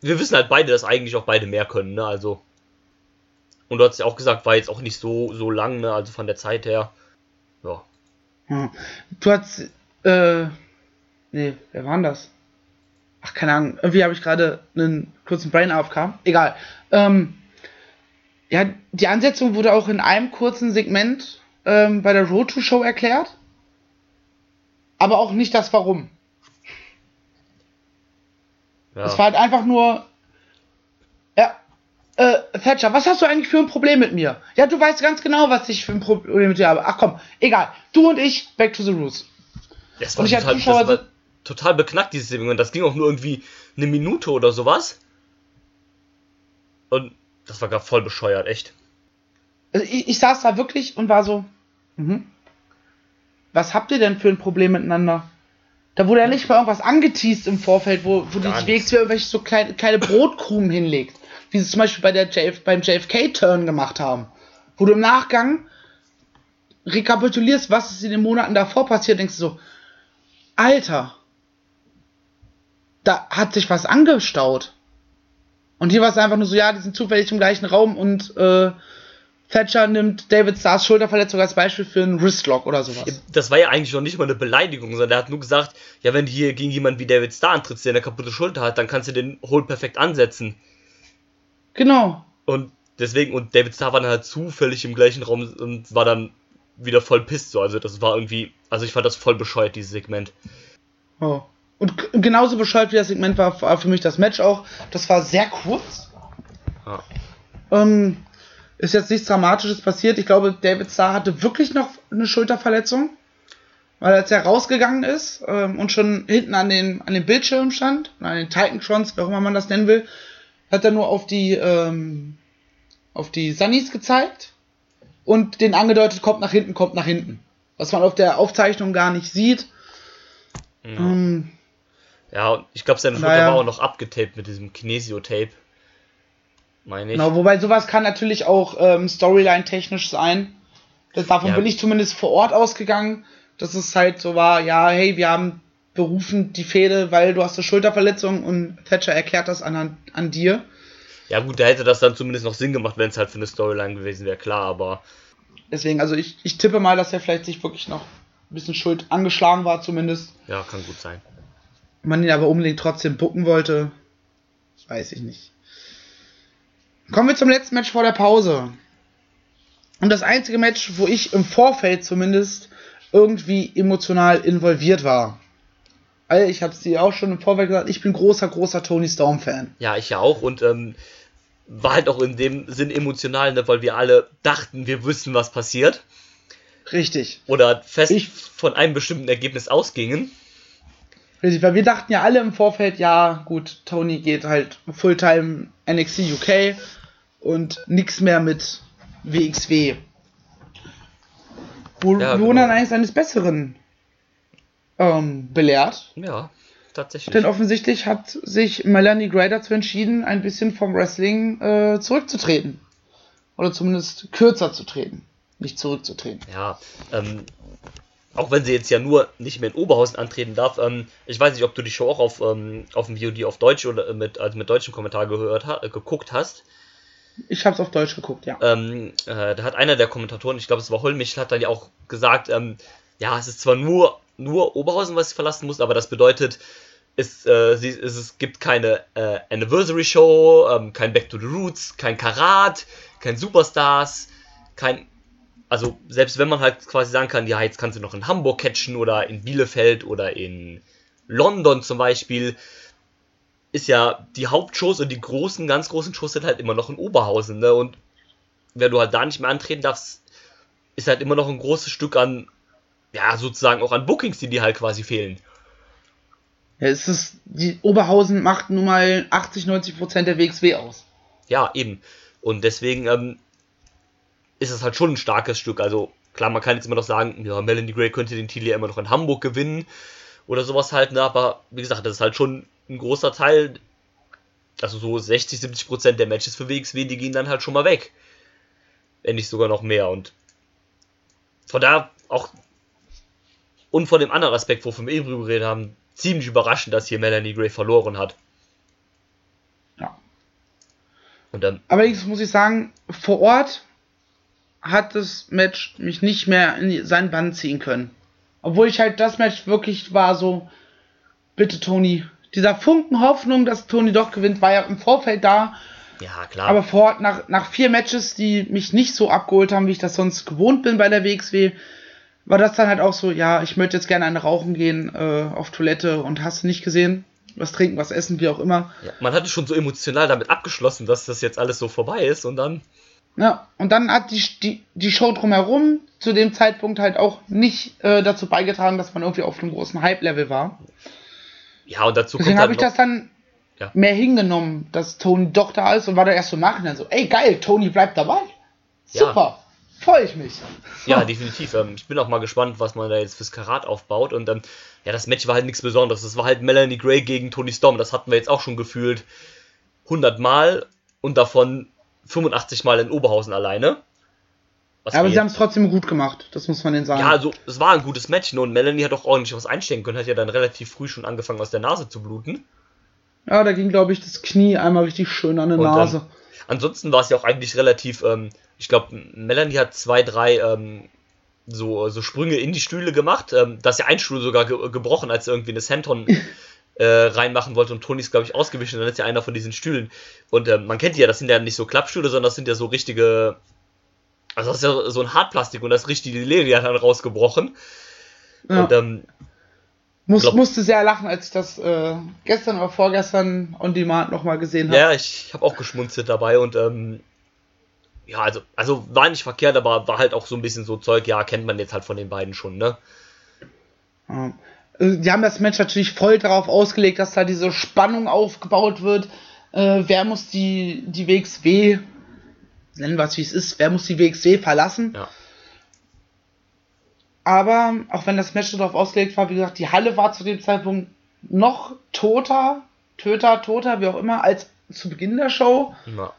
wir wissen halt beide, dass eigentlich auch beide mehr können, ne? Also und du hast ja auch gesagt, war jetzt auch nicht so, so lang, ne? Also von der Zeit her. Ja. Du hast, äh, nee, wer war denn das? Ach, keine Ahnung. Irgendwie habe ich gerade einen kurzen Brain AFK. Egal. Ähm, ja, die Ansetzung wurde auch in einem kurzen Segment ähm, bei der Road to Show erklärt. Aber auch nicht das Warum. Ja. Es war halt einfach nur, äh, Thatcher, was hast du eigentlich für ein Problem mit mir? Ja, du weißt ganz genau, was ich für ein Problem mit dir habe. Ach komm, egal. Du und ich, back to the roots. Das war, und ich total, Zuschauer, das war total beknackt, dieses Segment. Das ging auch nur irgendwie eine Minute oder sowas. Und das war gar voll bescheuert, echt. Also ich, ich saß da wirklich und war so, mhm. was habt ihr denn für ein Problem miteinander? Da wurde ja nicht mal irgendwas angeteased im Vorfeld, wo, wo die WXW irgendwelche so kleine, kleine Brotkrumen hinlegt wie sie zum Beispiel bei der JF, beim JFK-Turn gemacht haben. Wo du im Nachgang rekapitulierst, was ist in den Monaten davor passiert, denkst du so, Alter, da hat sich was angestaut. Und hier war es einfach nur so, ja, die sind zufällig im gleichen Raum und äh, Thatcher nimmt David Stars Schulterverletzung als Beispiel für einen Wristlock oder sowas. Das war ja eigentlich noch nicht mal eine Beleidigung, sondern er hat nur gesagt, ja, wenn du hier gegen jemanden wie David Starr antrittst, der eine kaputte Schulter hat, dann kannst du den Hold perfekt ansetzen. Genau. Und deswegen, und David Starr war dann halt zufällig im gleichen Raum und war dann wieder voll pisst. So. Also das war irgendwie, also ich fand das voll bescheuert, dieses Segment. Oh. Und genauso bescheuert wie das Segment war, war für mich das Match auch. Das war sehr kurz. Ja. Ähm, ist jetzt nichts Dramatisches passiert. Ich glaube, David Starr hatte wirklich noch eine Schulterverletzung. Weil als er rausgegangen ist ähm, und schon hinten an den, an den Bildschirm stand, an den Titantrons, wie auch immer man das nennen will, hat er nur auf die, ähm, auf die Sunnies gezeigt und den angedeutet, kommt nach hinten, kommt nach hinten. Was man auf der Aufzeichnung gar nicht sieht. Ja, ähm, ja ich glaube, seine Schulter war auch noch abgetaped mit diesem Kinesio-Tape. Meine ich. Genau, wobei sowas kann natürlich auch ähm, Storyline-technisch sein. Das, davon ja. bin ich zumindest vor Ort ausgegangen, dass es halt so war, ja, hey, wir haben berufen die Fehde, weil du hast eine Schulterverletzung und Thatcher erklärt das an, an dir. Ja gut, da hätte das dann zumindest noch Sinn gemacht, wenn es halt für eine Storyline gewesen wäre, klar, aber... Deswegen, also ich, ich tippe mal, dass er vielleicht sich wirklich noch ein bisschen schuld angeschlagen war zumindest. Ja, kann gut sein. Man ihn aber unbedingt trotzdem bucken wollte, weiß ich nicht. Kommen wir zum letzten Match vor der Pause. Und das einzige Match, wo ich im Vorfeld zumindest irgendwie emotional involviert war. Ich habe es dir auch schon im Vorfeld gesagt, ich bin großer, großer Tony Storm-Fan. Ja, ich ja auch. Und ähm, war halt auch in dem Sinn emotional, ne, weil wir alle dachten, wir wüssten, was passiert. Richtig. Oder fest ich, von einem bestimmten Ergebnis ausgingen. Richtig, weil wir dachten ja alle im Vorfeld, ja, gut, Tony geht halt Fulltime NXT UK und nichts mehr mit WXW. Wo ja, genau. dann eigentlich eines Besseren ähm, belehrt. Ja, tatsächlich. Denn offensichtlich hat sich Melanie Gray dazu entschieden, ein bisschen vom Wrestling äh, zurückzutreten. Oder zumindest kürzer zu treten. Nicht zurückzutreten. Ja, ähm, auch wenn sie jetzt ja nur nicht mehr in Oberhausen antreten darf. Ähm, ich weiß nicht, ob du die Show auch auf, ähm, auf dem VOD auf Deutsch oder mit, also mit deutschem Kommentar gehört, ha, äh, geguckt hast. Ich habe es auf Deutsch geguckt, ja. Ähm, äh, da hat einer der Kommentatoren, ich glaube es war Holmich, hat dann ja auch gesagt, ähm, ja, es ist zwar nur, nur Oberhausen, was sie verlassen muss, aber das bedeutet, es, äh, sie, es, es gibt keine äh, Anniversary Show, ähm, kein Back to the Roots, kein Karat, kein Superstars, kein. Also, selbst wenn man halt quasi sagen kann, ja, jetzt kannst du noch in Hamburg catchen oder in Bielefeld oder in London zum Beispiel, ist ja die Hauptshows und die großen, ganz großen Shows sind halt immer noch in Oberhausen, ne? Und wenn du halt da nicht mehr antreten darfst, ist halt immer noch ein großes Stück an, ja, sozusagen auch an Bookings, die dir halt quasi fehlen. Ja, es ist, die Oberhausen macht nun mal 80, 90 Prozent der WXW aus. Ja, eben. Und deswegen ähm, ist es halt schon ein starkes Stück. Also, klar, man kann jetzt immer noch sagen, ja, Melanie Gray könnte den Titel ja immer noch in Hamburg gewinnen oder sowas halt, ne? aber wie gesagt, das ist halt schon ein großer Teil, also so 60, 70 Prozent der Matches für WXW, die gehen dann halt schon mal weg. Wenn nicht sogar noch mehr. Und von da auch, und von dem anderen Aspekt, wovon wir eben drüber geredet haben, ziemlich überraschend, dass hier Melanie Gray verloren hat. Ja. Und dann, Allerdings muss ich sagen, vor Ort hat das Match mich nicht mehr in seinen Bann ziehen können. Obwohl ich halt das Match wirklich war so, bitte Tony, dieser Funken Hoffnung, dass Tony doch gewinnt, war ja im Vorfeld da. Ja, klar. Aber vor Ort, nach, nach vier Matches, die mich nicht so abgeholt haben, wie ich das sonst gewohnt bin bei der WXW, war das dann halt auch so, ja, ich möchte jetzt gerne eine rauchen gehen, äh, auf Toilette und hast du nicht gesehen? Was trinken, was essen, wie auch immer. Ja, man hatte schon so emotional damit abgeschlossen, dass das jetzt alles so vorbei ist und dann. Ja, und dann hat die, die, die Show drumherum zu dem Zeitpunkt halt auch nicht äh, dazu beigetragen, dass man irgendwie auf einem großen Hype-Level war. Ja, und dazu Deswegen habe ich das dann ja. mehr hingenommen, dass Tony doch da ist und war da erst so nachhinein so, ey geil, Tony bleibt dabei. Super. Ja. Freue ich mich. Ja, definitiv. Ähm, ich bin auch mal gespannt, was man da jetzt fürs Karat aufbaut. Und ähm, ja, das Match war halt nichts Besonderes. Das war halt Melanie Gray gegen Tony Storm. Das hatten wir jetzt auch schon gefühlt 100 Mal und davon 85 Mal in Oberhausen alleine. Ja, aber sie haben es trotzdem gut gemacht, das muss man denen sagen. Ja, also es war ein gutes Match ne? und Melanie hat auch ordentlich was einstecken können, hat ja dann relativ früh schon angefangen aus der Nase zu bluten. Ja, da ging, glaube ich, das Knie einmal richtig schön an der und, Nase. Ähm, ansonsten war es ja auch eigentlich relativ, ähm, ich glaube, Melanie hat zwei, drei ähm, so, so Sprünge in die Stühle gemacht. Ähm, da ist ja ein Stuhl sogar ge gebrochen, als er irgendwie eine Senton äh, reinmachen wollte und Tony ist, glaube ich, ausgewischt und dann ist ja einer von diesen Stühlen. Und ähm, man kennt die ja, das sind ja nicht so Klappstühle, sondern das sind ja so richtige also das ist ja so ein Hartplastik und das richtige Leder hat dann rausgebrochen. Ja. Und, ähm, Muss, glaub, musste sehr lachen, als ich das äh, gestern oder vorgestern on Demand nochmal gesehen habe. Ja, ich habe auch geschmunzelt dabei und ähm, ja, also, also war nicht verkehrt, aber war halt auch so ein bisschen so Zeug, ja, kennt man jetzt halt von den beiden schon, ne? Ja. Also, die haben das Match natürlich voll darauf ausgelegt, dass da diese Spannung aufgebaut wird. Äh, wer muss die, die WXW nennen wir es wie es ist, wer muss die WXW verlassen. Ja. Aber auch wenn das Match darauf ausgelegt war, wie gesagt, die Halle war zu dem Zeitpunkt noch toter, töter, toter, wie auch immer, als zu Beginn der Show. Ja.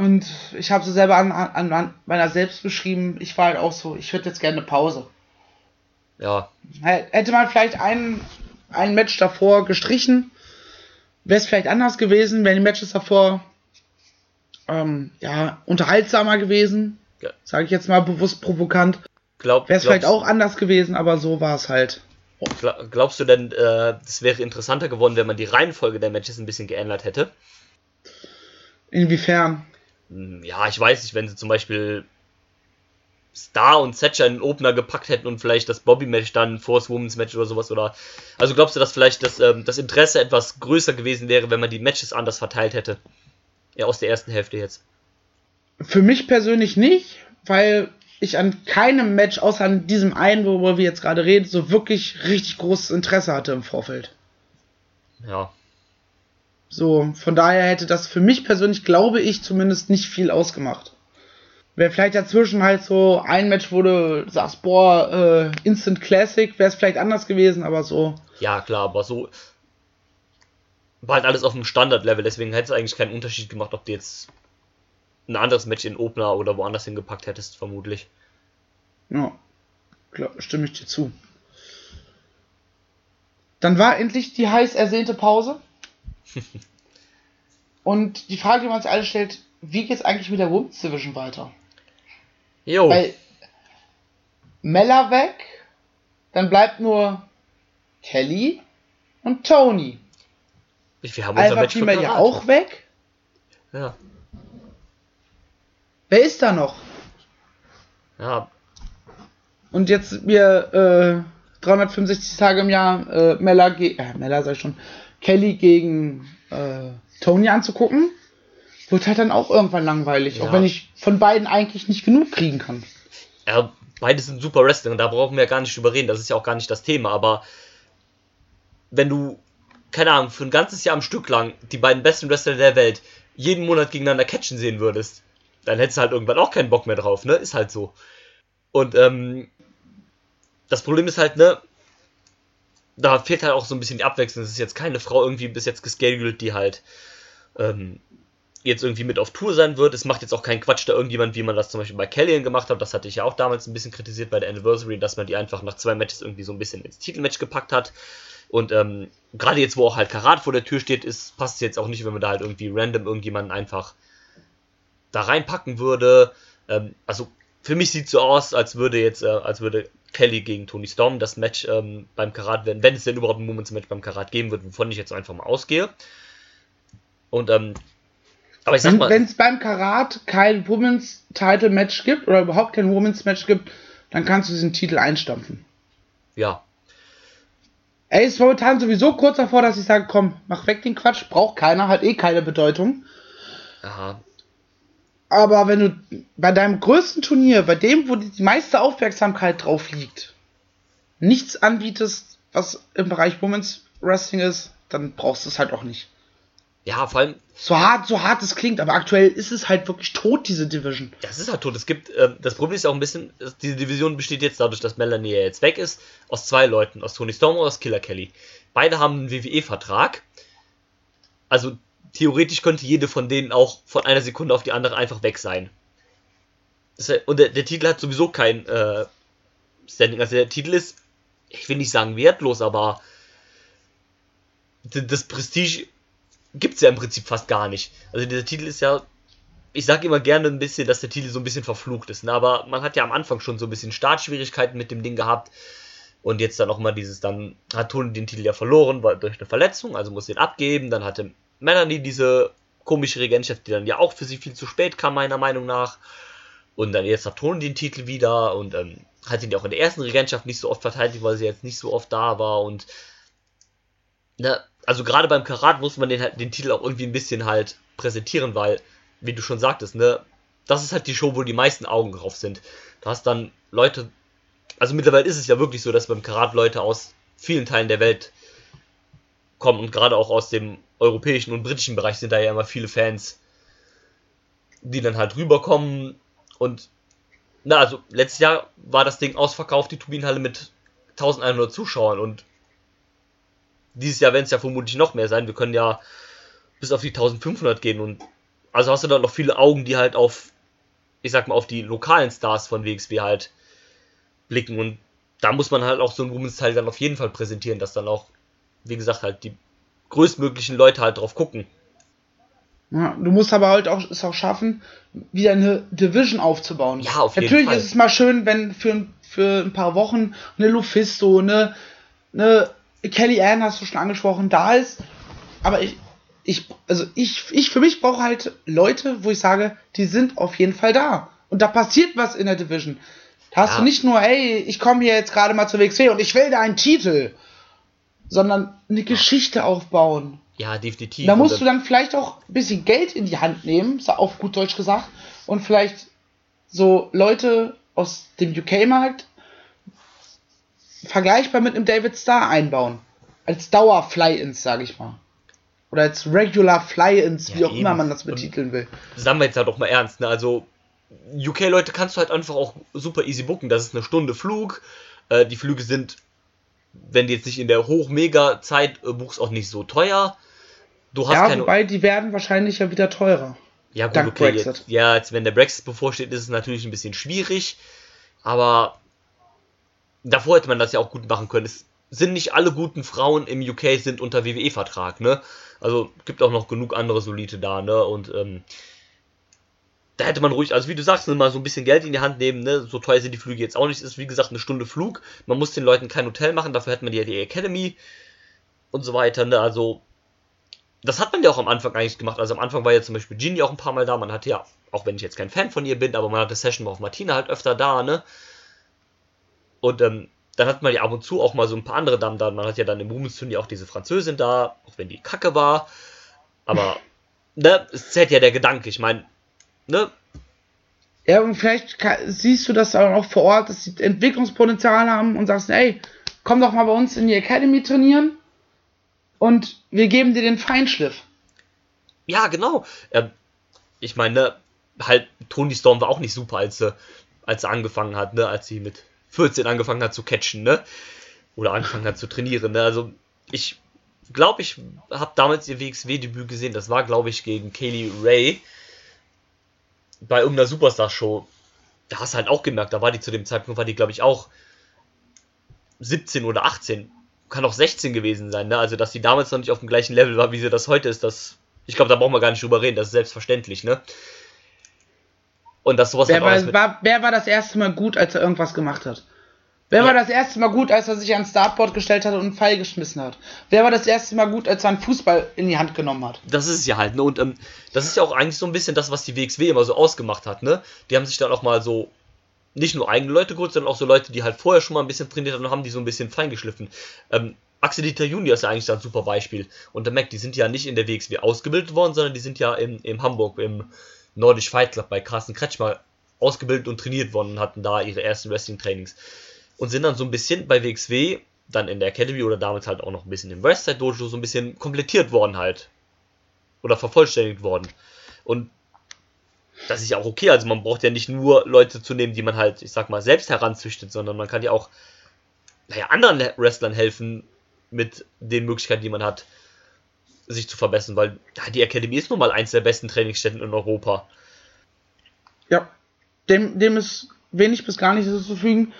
Und ich habe so selber an, an, an meiner selbst beschrieben, ich war halt auch so, ich hätte jetzt gerne eine Pause. Ja. Hätte man vielleicht ein, ein Match davor gestrichen, wäre es vielleicht anders gewesen, wären die Matches davor ähm, ja, unterhaltsamer gewesen. Ja. Sage ich jetzt mal bewusst provokant. Glaub, Wäre es vielleicht auch anders gewesen, aber so war es halt. Gla- Glaubst du denn, äh, es wäre interessanter geworden, wenn man die Reihenfolge der Matches ein bisschen geändert hätte? Inwiefern? Hm, Ja, ich weiß nicht, wenn sie zum Beispiel Star und Thatcher in den Opener gepackt hätten und vielleicht das Bobby-Match dann vor das Women's-Match oder sowas oder. Also glaubst du, dass vielleicht das, ähm, das Interesse etwas größer gewesen wäre, wenn man die Matches anders verteilt hätte? Ja, aus der ersten Hälfte jetzt. Für mich persönlich nicht, weil ich an keinem Match, außer an diesem einen, worüber wir jetzt gerade reden, so wirklich richtig großes Interesse hatte im Vorfeld. Ja. So, von daher hätte das für mich persönlich, glaube ich, zumindest nicht viel ausgemacht. Wäre vielleicht dazwischen halt so ein Match, wo du sagst, boah, äh, Instant Classic, wäre es vielleicht anders gewesen, aber so. Ja, klar, aber so. War halt alles auf dem Standard-Level, deswegen hätte es eigentlich keinen Unterschied gemacht, ob du jetzt ein anderes Match in Opener oder woanders hingepackt hättest, vermutlich. Ja, klar, stimme ich dir zu. Dann war endlich die heiß ersehnte Pause. Und die Frage, die man sich alle stellt, wie geht's eigentlich mit der Women's Division weiter? Jo. Weil Mella weg, dann bleibt nur Kelly und Tony. Wir haben unser Alpha Match Female ja auch weg. Ja. Wer ist da noch? Ja, Und jetzt mir äh, 365 Tage im Jahr äh, Mella, ge äh, Mella sag ich schon, Kelly gegen äh, Tony anzugucken, wird halt dann auch irgendwann langweilig, Ja. auch wenn ich von beiden eigentlich nicht genug kriegen kann. ja, beide sind super Wrestling, da brauchen wir ja gar nicht drüber reden, das ist ja auch gar nicht das Thema, aber wenn du, keine Ahnung, für ein ganzes Jahr am Stück lang die beiden besten Wrestler der Welt jeden Monat gegeneinander catchen sehen würdest, dann hättest du halt irgendwann auch keinen Bock mehr drauf, ne? Ist halt so. Und ähm, das Problem ist halt, ne, da fehlt halt auch so ein bisschen die Abwechslung. Es ist jetzt keine Frau irgendwie bis jetzt gescheduled, die halt ähm, jetzt irgendwie mit auf Tour sein wird. Es macht jetzt auch keinen Quatsch da irgendjemand, wie man das zum Beispiel bei Kellyan gemacht hat. Das hatte ich ja auch damals ein bisschen kritisiert bei der Anniversary, dass man die einfach nach zwei Matches irgendwie so ein bisschen ins Titelmatch gepackt hat. Und ähm, gerade jetzt, wo auch halt Karat vor der Tür steht, ist, passt es jetzt auch nicht, wenn man da halt irgendwie random irgendjemanden einfach da reinpacken würde. Ähm, also für mich sieht so aus, als würde jetzt, äh, als würde Kelly gegen Tony Storm das Match ähm, beim Karat werden, wenn es denn überhaupt ein Moments Match beim Karat geben wird, wovon ich jetzt einfach mal ausgehe. Und ähm, aber ich sag Wenn mal, wenn es beim Karat kein Women's Title Match gibt oder überhaupt kein Women's Match gibt, dann kannst du diesen Titel einstampfen. ja, Er ist momentan sowieso kurz davor, dass ich sage, komm, mach weg den Quatsch, braucht keiner, hat eh keine Bedeutung. aha, Aber wenn du bei deinem größten Turnier, bei dem, wo die meiste Aufmerksamkeit drauf liegt, nichts anbietest, was im Bereich Women's Wrestling ist, dann brauchst du es halt auch nicht. ja, vor allem, So hart, so hart es klingt, aber aktuell ist es halt wirklich tot, diese Division. das ist halt tot. Es gibt, ähm, das Problem ist auch ein bisschen, diese Division besteht jetzt dadurch, dass Melanie ja jetzt weg ist, aus zwei Leuten, aus Tony Storm und aus Killer Kelly. Beide haben einen WWE-Vertrag. Also theoretisch könnte jede von denen auch von einer Sekunde auf die andere einfach weg sein. Und der, der Titel hat sowieso kein äh, Standing. Also der Titel ist, ich will nicht sagen wertlos, aber das Prestige gibt es ja im Prinzip fast gar nicht. Also dieser Titel ist ja, ich sage immer gerne ein bisschen, dass der Titel so ein bisschen verflucht ist. Ne? Aber man hat ja am Anfang schon so ein bisschen Startschwierigkeiten mit dem Ding gehabt. Und jetzt dann auch mal dieses, dann hat Tony den Titel ja verloren weil, durch eine Verletzung, also muss den abgeben. Dann hatte Melanie diese komische Regentschaft, die dann ja auch für sie viel zu spät kam, meiner Meinung nach. Und dann jetzt hat Tony den Titel wieder und ähm, hat ihn ja auch in der ersten Regentschaft nicht so oft verteidigt, weil sie jetzt nicht so oft da war. Und na, also gerade beim Karat muss man den, halt, den Titel auch irgendwie ein bisschen halt präsentieren, weil, wie du schon sagtest, ne, das ist halt die Show, wo die meisten Augen drauf sind. Du hast dann Leute, also mittlerweile ist es ja wirklich so, dass beim Karat Leute aus vielen Teilen der Welt kommen und gerade auch aus dem europäischen und britischen Bereich sind da ja immer viele Fans, die dann halt rüberkommen. Und na, also letztes Jahr war das Ding ausverkauft, die Turbinenhalle mit 1100 Zuschauern. Und dieses Jahr werden es ja vermutlich noch mehr sein. Wir können ja bis auf die 1500 gehen. Und also hast du dann noch viele Augen, die halt auf, ich sag mal, auf die lokalen Stars von WXW halt blicken. Und da muss man halt auch so ein Women's Teil dann auf jeden Fall präsentieren, dass dann auch, wie gesagt, halt die größtmöglichen Leute halt drauf gucken. Ja, du musst aber halt auch es auch schaffen, wieder eine Division aufzubauen. Ja, auf jeden Natürlich Fall. ist es mal schön, wenn für, für ein paar Wochen eine Lufisto, eine, eine Kelly Ann hast du schon angesprochen, da ist. Aber ich, ich, also ich, ich für mich brauche halt Leute, wo ich sage, die sind auf jeden Fall da. Und da passiert was in der Division. Da hast Ja. du nicht nur, ey, ich komme hier jetzt gerade mal zur WXW und ich will da einen Titel, sondern eine Geschichte aufbauen. Ja, definitiv. Da musst du dann vielleicht auch ein bisschen Geld in die Hand nehmen, so auf gut Deutsch gesagt, und vielleicht so Leute aus dem UK-Markt vergleichbar mit einem David Starr einbauen. Als Dauer-Fly-Ins, sag ich mal. Oder als Regular Fly-Ins, Ja, wie auch eben. immer man das betiteln will. sagen wir jetzt halt doch mal ernst, ne? Also, UK-Leute kannst du halt einfach auch super easy booken. Das ist eine Stunde Flug. Äh, die Flüge sind, wenn du jetzt nicht in der Hoch-Mega-Zeit äh, buchst, auch nicht so teuer. Du hast Ja, keine. wobei die werden wahrscheinlich ja wieder teurer. ja, gut, dank okay. Brexit. Jetzt, ja, jetzt, wenn der Brexit bevorsteht, ist es natürlich ein bisschen schwierig. Aber davor hätte man das ja auch gut machen können. Es sind nicht alle guten Frauen im UK sind unter WWE-Vertrag, ne? Also gibt auch noch genug andere Solide da, ne? Und ähm, da hätte man ruhig, also wie du sagst, ne, mal so ein bisschen Geld in die Hand nehmen, ne? So teuer sind die Flüge jetzt auch nicht. Ist wie gesagt eine Stunde Flug. Man muss den Leuten kein Hotel machen, dafür hätte man ja die Academy und so weiter, ne? Also das hat man ja auch am Anfang eigentlich gemacht. Also am Anfang war ja zum Beispiel Ginny auch ein paar Mal da. Man hatte ja, auch wenn ich jetzt kein Fan von ihr bin, aber man hatte Session auf Martina halt öfter da, ne? Und ähm, dann hat man ja ab und zu auch mal so ein paar andere Damen da. Man hat ja dann im Women's Turnier auch diese Französin da, auch wenn die kacke war. Aber, ne, es zählt ja der Gedanke. Ich meine, ne, Ja, und vielleicht siehst du das auch vor Ort, dass sie Entwicklungspotenzial haben und sagst, ey, komm doch mal bei uns in die Academy trainieren und wir geben dir den Feinschliff. Ja, genau. Ähm, ich meine, ne, halt, Tony Storm war auch nicht super, als sie, als sie angefangen hat, ne, als sie mit 14 angefangen hat zu catchen, ne? Oder angefangen hat zu trainieren, ne? Also, ich glaube, ich habe damals ihr WXW-Debüt gesehen. Das war, glaube ich, gegen Kaylee Ray bei irgendeiner Superstar-Show. Da hast du halt auch gemerkt, da war die zu dem Zeitpunkt, war die, glaube ich, auch 17 oder 18. Kann auch 16 gewesen sein, ne? Also, dass die damals noch nicht auf dem gleichen Level war, wie sie das heute ist, das. Ich glaube, da brauchen wir gar nicht drüber reden, das ist selbstverständlich, ne? Und dass sowas Wer halt war, war, wer war das erste Mal gut, als er irgendwas gemacht hat? Wer Ja. war das erste Mal gut, als er sich ans Startboard gestellt hat und einen Pfeil geschmissen hat? Wer war das erste Mal gut, als er einen Fußball in die Hand genommen hat? Das ist es ja halt, ne? Und ähm, das ist ja auch eigentlich so ein bisschen das, was die WXW immer so ausgemacht hat, ne? Die haben sich dann auch mal so nicht nur eigene Leute geholt, sondern auch so Leute, die halt vorher schon mal ein bisschen trainiert haben und haben die so ein bisschen feingeschliffen. Ähm, Axel Dieter Junior ist ja eigentlich da ein super Beispiel. Und der merkt, die sind ja nicht in der WXW ausgebildet worden, sondern die sind ja in, in Hamburg im Nordisch Fight Club bei Carsten Kretschmer ausgebildet und trainiert worden und hatten da ihre ersten Wrestling-Trainings. Und sind dann so ein bisschen bei WXW, dann in der Academy oder damals halt auch noch ein bisschen im Westside Dojo so ein bisschen komplettiert worden halt oder vervollständigt worden. Und das ist ja auch okay. Also man braucht ja nicht nur Leute zu nehmen, die man halt, ich sag mal, selbst heranzüchtet, sondern man kann ja auch, naja, anderen Wrestlern helfen mit den Möglichkeiten, die man hat, sich zu verbessern, weil die Academy ist nun mal eins der besten Trainingsstätten in Europa. Ja, dem, dem ist wenig bis gar nicht zu fügen.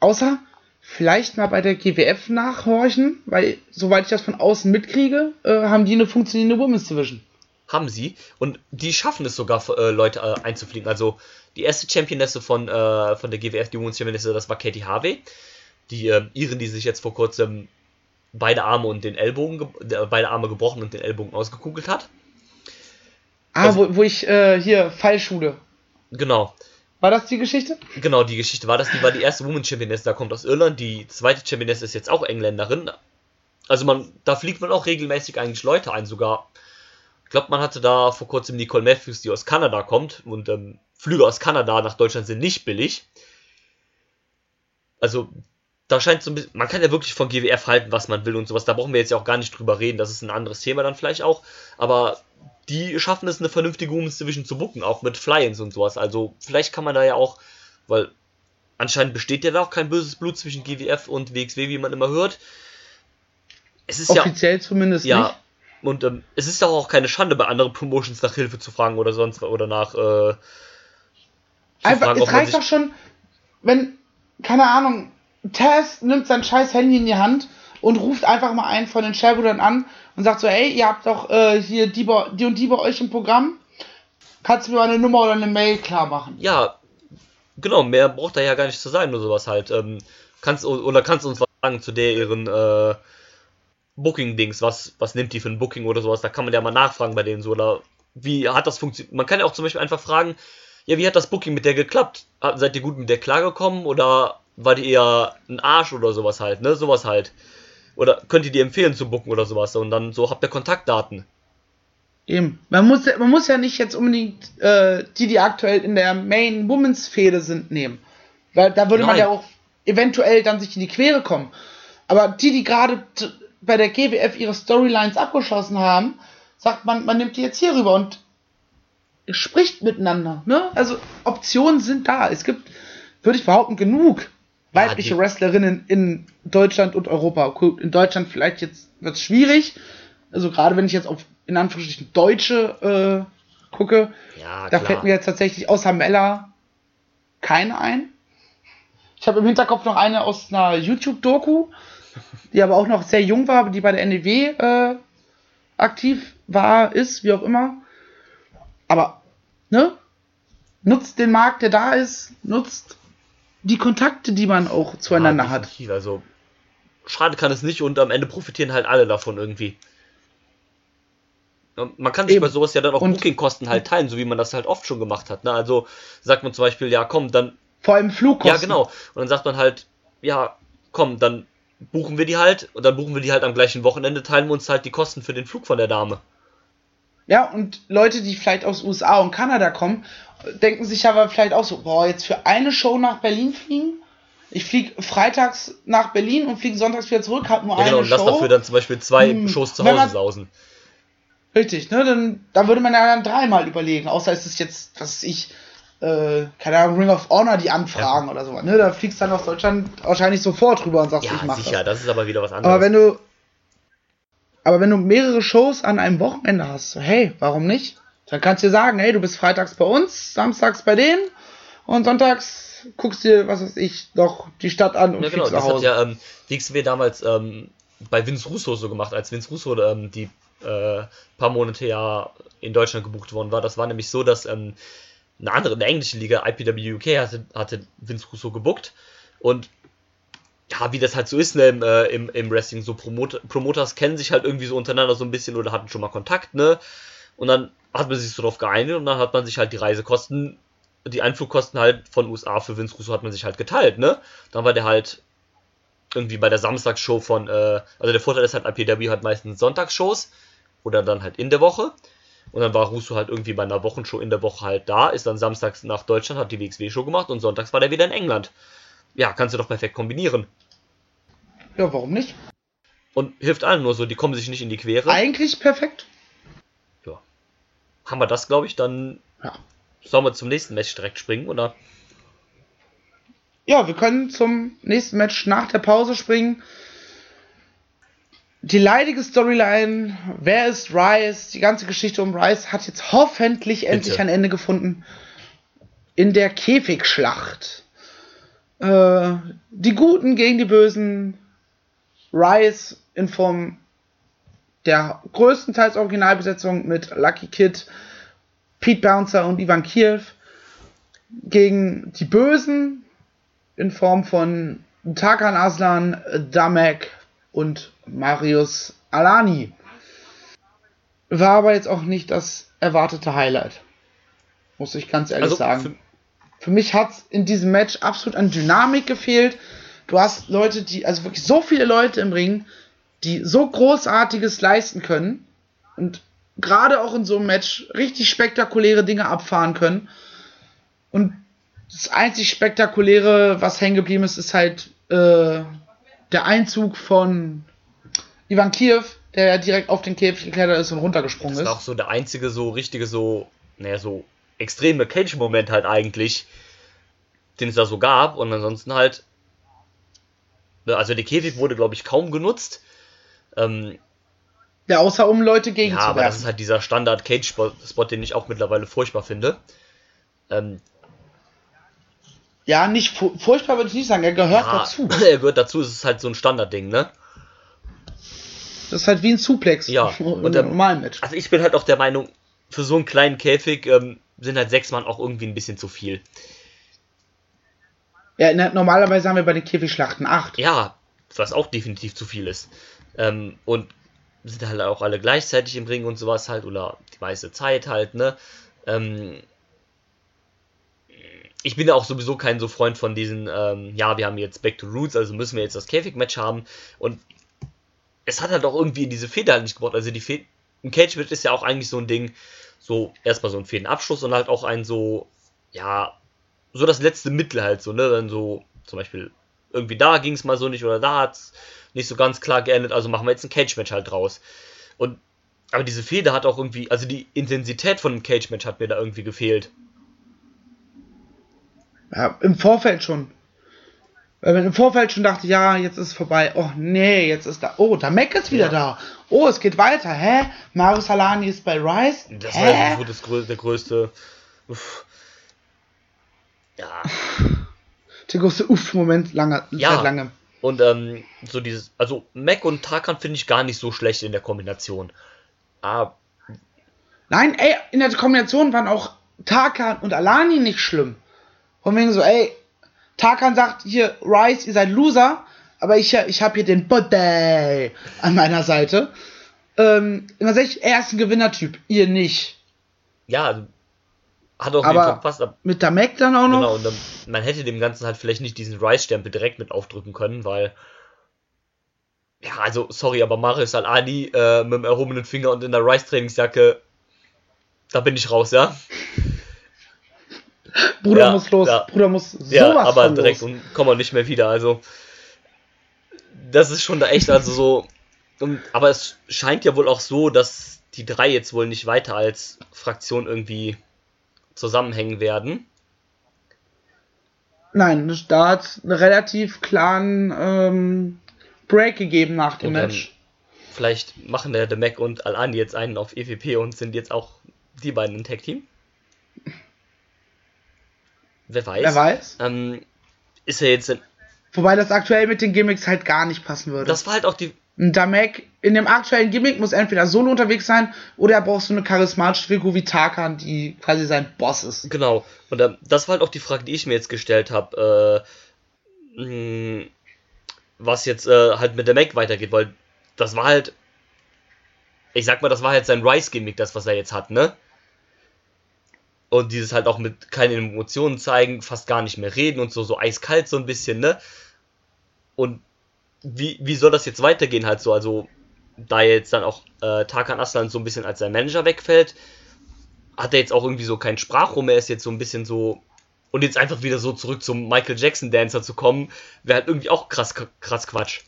Außer vielleicht mal bei der GWF nachhorchen, weil soweit ich das von außen mitkriege, äh, haben die eine funktionierende Women's Division. Haben sie. Und die schaffen es sogar, äh, Leute äh, einzufliegen. Also die erste Championesse von, äh, von der GWF, die Women's Championesse, das war Katie Harvey. Die äh, Iren, die sich jetzt vor kurzem beide Arme und den Ellbogen, ge- äh, beide Arme gebrochen und den Ellbogen ausgekugelt hat. Ah, Also- wo, wo ich äh, hier Fallschule. Genau. War das die Geschichte? Genau, die Geschichte war das. Die war die erste Women's Championess, da kommt aus Irland. Die zweite Championess ist jetzt auch Engländerin. Also man, da fliegt man auch regelmäßig eigentlich Leute ein. Sogar, ich glaube, man hatte da vor kurzem Nicole Matthews, die aus Kanada kommt. Und ähm, Flüge aus Kanada nach Deutschland sind nicht billig. Also da scheint so ein bisschen, man kann ja wirklich von GWF halten, was man will und sowas. Da brauchen wir jetzt ja auch gar nicht drüber reden. Das ist ein anderes Thema dann vielleicht auch. Aber die schaffen es, eine vernünftige Women's Division zu booken, auch mit Fly-Ins und sowas. Also vielleicht kann man da ja auch, weil anscheinend besteht ja da auch kein böses Blut zwischen GWF und WXW, wie man immer hört. Es ist ja, Offiziell zumindest ja, nicht. und ähm, es ist doch auch keine Schande, bei anderen Promotions nach Hilfe zu fragen oder sonst oder nach äh, Einfach, fragen, es reicht doch schon, wenn, keine Ahnung, Taz nimmt sein scheiß Handy in die Hand und ruft einfach mal einen von den Shellbrüdern an und sagt so, ey, ihr habt doch äh, hier die, die und die bei euch im Programm. Kannst du mir mal eine Nummer oder eine Mail klar machen? Ja, genau, mehr braucht da ja gar nicht zu sein, nur sowas halt. Ähm, kannst, oder kannst du uns was sagen zu der ihren äh, Booking-Dings? Was, was nimmt die für ein Booking oder sowas? Da kann man ja mal nachfragen bei denen so. Oder wie hat das funktioniert? Man kann ja auch zum Beispiel einfach fragen, ja, wie hat das Booking mit der geklappt? Seid ihr gut mit der klargekommen oder war die eher ein Arsch oder sowas halt, ne? Sowas halt. Oder könnt ihr die empfehlen zu booken oder sowas? Und dann so habt ihr Kontaktdaten. Eben. Man muss, man muss ja nicht jetzt unbedingt äh, die, die aktuell in der Main Women's Fehde sind, nehmen. Weil da würde Nein. man ja auch eventuell dann sich in die Quere kommen. Aber die, die gerade bei der GWF ihre Storylines abgeschlossen haben, sagt man, man nimmt die jetzt hier rüber und spricht miteinander. Ne? Also Optionen sind da. Es gibt, würde ich behaupten, genug weibliche ja, Wrestlerinnen in Deutschland und Europa. In Deutschland vielleicht jetzt wird es schwierig. Also gerade wenn ich jetzt auf in Anführungsstrichen Deutsche äh, gucke, ja, da fällt mir jetzt tatsächlich außer Mella keine ein. Ich habe im Hinterkopf noch eine aus einer YouTube-Doku, die aber auch noch sehr jung war, die bei der NEW äh, aktiv war, ist, wie auch immer. Aber, ne? Nutzt den Markt, der da ist, nutzt die Kontakte, die man auch zueinander ja, hat. Also, schade kann es nicht und am Ende profitieren halt alle davon irgendwie. Man kann sich Eben. bei sowas ja dann auch Bookingkosten halt teilen, so wie man das halt oft schon gemacht hat. Ne? Also sagt man zum Beispiel, ja komm, dann. Vor allem Flugkosten. Ja, genau. Und dann sagt man halt, ja, komm, dann buchen wir die halt und dann buchen wir die halt am gleichen Wochenende, teilen wir uns halt die Kosten für den Flug von der Dame. Ja, und Leute, die vielleicht aus USA und Kanada kommen, denken sich aber vielleicht auch so, boah, jetzt für eine Show nach Berlin fliegen? Ich fliege freitags nach Berlin und fliege sonntags wieder zurück, hab nur ja, genau, eine Show. Genau, und lass dafür dann zum Beispiel zwei hm, Shows zu Hause man, sausen. Richtig, ne, dann, dann würde man ja dann dreimal überlegen, außer es ist jetzt, was ich, äh, keine Ahnung, Ring of Honor die anfragen ja. oder so, ne, da fliegst du dann aus Deutschland wahrscheinlich sofort rüber und sagst, ja, ich mache sicher, das. das ist aber wieder was anderes. Aber wenn du, aber wenn du mehrere Shows an einem Wochenende hast, so, hey, warum nicht? Dann kannst du dir sagen, hey, du bist freitags bei uns, samstags bei denen und sonntags guckst dir, was weiß ich, doch die Stadt an und ja, genau, das hat ja ähm, WXW damals ähm, bei Vince Russo so gemacht, als Vince Russo ähm, die äh, paar Monate ja in Deutschland gebucht worden war. Das war nämlich so, dass ähm, eine andere, eine englische Liga, IPW UK, hatte, hatte Vince Russo gebucht und ja, wie das halt so ist ne, im, äh, im, im Wrestling, so Promot Promoters kennen sich halt irgendwie so untereinander so ein bisschen oder hatten schon mal Kontakt, ne? Und dann hat man sich so drauf geeinigt und dann hat man sich halt die Reisekosten, die Einflugkosten halt von USA für Vince Russo hat man sich halt geteilt, ne? Dann war der halt irgendwie bei der Samstagsshow von, äh, also der Vorteil ist halt, IPW hat meistens Sonntagsshows oder dann halt in der Woche. Und dann war Russo halt irgendwie bei einer Wochenshow in der Woche halt da, ist dann samstags nach Deutschland, hat die WXW-Show gemacht und sonntags war der wieder in England. Ja, kannst du doch perfekt kombinieren. Ja, warum nicht? Und hilft allen nur so, die kommen sich nicht in die Quere. Eigentlich perfekt. Haben wir das, glaube ich, dann ja. sollen wir zum nächsten Match direkt springen, oder? Ja, wir können zum nächsten Match nach der Pause springen die leidige Storyline, wer ist Rice, die ganze Geschichte um Rice hat jetzt hoffentlich Bitte. endlich ein Ende gefunden. In der Käfigschlacht. Äh, die Guten gegen die Bösen. Rice in Form der größtenteils Originalbesetzung mit Lucky Kid, Pete Bouncer und Ivan Kiev gegen die Bösen in Form von Tarkan Aslan, Damek und Marius Alani. War aber jetzt auch nicht das erwartete Highlight. Muss ich ganz ehrlich also, sagen. Für, für mich hat in diesem Match absolut an Dynamik gefehlt. Du hast Leute, die, also wirklich so viele Leute im Ring, die so Großartiges leisten können und gerade auch in so einem Match richtig spektakuläre Dinge abfahren können. Und das einzig Spektakuläre, was hängen geblieben ist, ist halt äh, der Einzug von Ivan Kiev, der ja direkt auf den Käfig geklettert ist und runtergesprungen ist. Das ist auch so der einzige so richtige so, naja, so extreme Cage-Moment halt eigentlich, den es da so gab. Und ansonsten halt, also der Käfig wurde, glaube ich, kaum genutzt. Ähm, ja, außer um Leute gegen ja, aber das ist halt dieser Standard-Cage-Spot, den ich auch mittlerweile furchtbar finde. Ähm, Ja, nicht fu furchtbar würde ich nicht sagen, er gehört ja, dazu. Er gehört dazu, es ist halt so ein Standardding, ne? Das ist halt wie ein Suplex. Ja, und der normalen Match. Also ich bin halt auch der Meinung, für so einen kleinen Käfig ähm, sind halt sechs Mann auch irgendwie ein bisschen zu viel. Ja, normalerweise haben wir bei den Käfigschlachten acht. Ja, was auch definitiv zu viel ist. Ähm, und sind halt auch alle gleichzeitig im Ring und sowas halt, oder die meiste Zeit halt, ne? Ähm, ich bin ja auch sowieso kein so Freund von diesen, ähm, ja, wir haben jetzt Back to Roots, also müssen wir jetzt das Käfig-Match haben. Und es hat halt auch irgendwie diese Feder halt nicht gebraucht. Also die Feder, ein Cage-Match ist ja auch eigentlich so ein Ding, so erstmal so ein Fädenabschluss und halt auch ein so, ja, so das letzte Mittel halt so, ne? Dann so, zum Beispiel, irgendwie da ging es mal so nicht oder da hat es nicht so ganz klar geendet, also machen wir jetzt ein Cage-Match halt draus. Und, aber diese Feder hat auch irgendwie, also die Intensität von einem Cage-Match hat mir da irgendwie gefehlt. Ja, im Vorfeld schon. Weil man im Vorfeld schon dachte, ja, jetzt ist es vorbei. Oh nee, jetzt ist da. Oh, der Mac ist wieder Ja. da. Oh, es geht weiter. Hä? Mario Salani ist bei Rice. Das Hä? war ja so das, grö- der größte. Uff. Ja, der größte Uff-Moment langer, Ja. seit langem. Und ähm, so dieses. Also, Mac und Tarkan finde ich gar nicht so schlecht in der Kombination. Aber Nein, ey, in der Kombination waren auch Tarkan und Alani nicht schlimm. Von wegen so, ey, Tarkan sagt hier, Rice, ihr seid Loser, aber ich, ich habe hier den Buddy an meiner Seite. Ähm, immer sag ich, er ist ein Gewinnertyp, ihr nicht. ja, hat auch Aber- gepasst. Aber, Mit der Mac dann auch noch. genau, und dann, man hätte dem Ganzen halt vielleicht nicht diesen Rice-Stempel direkt mit aufdrücken können, weil. Ja, also, sorry, aber Marius Al-Adi äh, mit dem erhobenen Finger und in der Rice-Trainingsjacke, da bin ich raus, ja? Bruder Ja, muss los, ja. Bruder muss sowas Ja, aber direkt los. und kommen wir nicht mehr wieder. Also, das ist schon da echt, also so. Und, aber es scheint ja wohl auch so, dass die drei jetzt wohl nicht weiter als Fraktion irgendwie zusammenhängen werden. Nein, da hat einen relativ klaren ähm, Break gegeben nach dem Und Match. Vielleicht machen der, der Mac und Al-Ani jetzt einen auf EVP und sind jetzt auch die beiden ein Tag-Team. Wer weiß. Wer weiß. Ähm, ist er jetzt. Wobei das aktuell mit den Gimmicks halt gar nicht passen würde. Das war halt auch die. Da Mac in dem aktuellen Gimmick muss entweder solo unterwegs sein oder er braucht so eine charismatische Figur wie Tarkan, die quasi sein Boss ist. Genau. Und ähm, das war halt auch die Frage, die ich mir jetzt gestellt habe. Äh, mh, was jetzt äh, halt mit der Mac weitergeht, weil das war halt. Ich sag mal, das war halt sein Rice-Gimmick, das, was er jetzt hat, ne? Und dieses halt auch mit keine Emotionen zeigen, fast gar nicht mehr reden und so, so eiskalt so ein bisschen, ne? Und wie, wie soll das jetzt weitergehen halt so? Also, da jetzt dann auch äh, Tarkan Aslan so ein bisschen als sein Manager wegfällt, hat er jetzt auch irgendwie so kein Sprachrohr mehr, ist jetzt so ein bisschen so. Und jetzt einfach wieder so zurück zum Michael Jackson Dancer zu kommen, wäre halt irgendwie auch krass, krass Quatsch.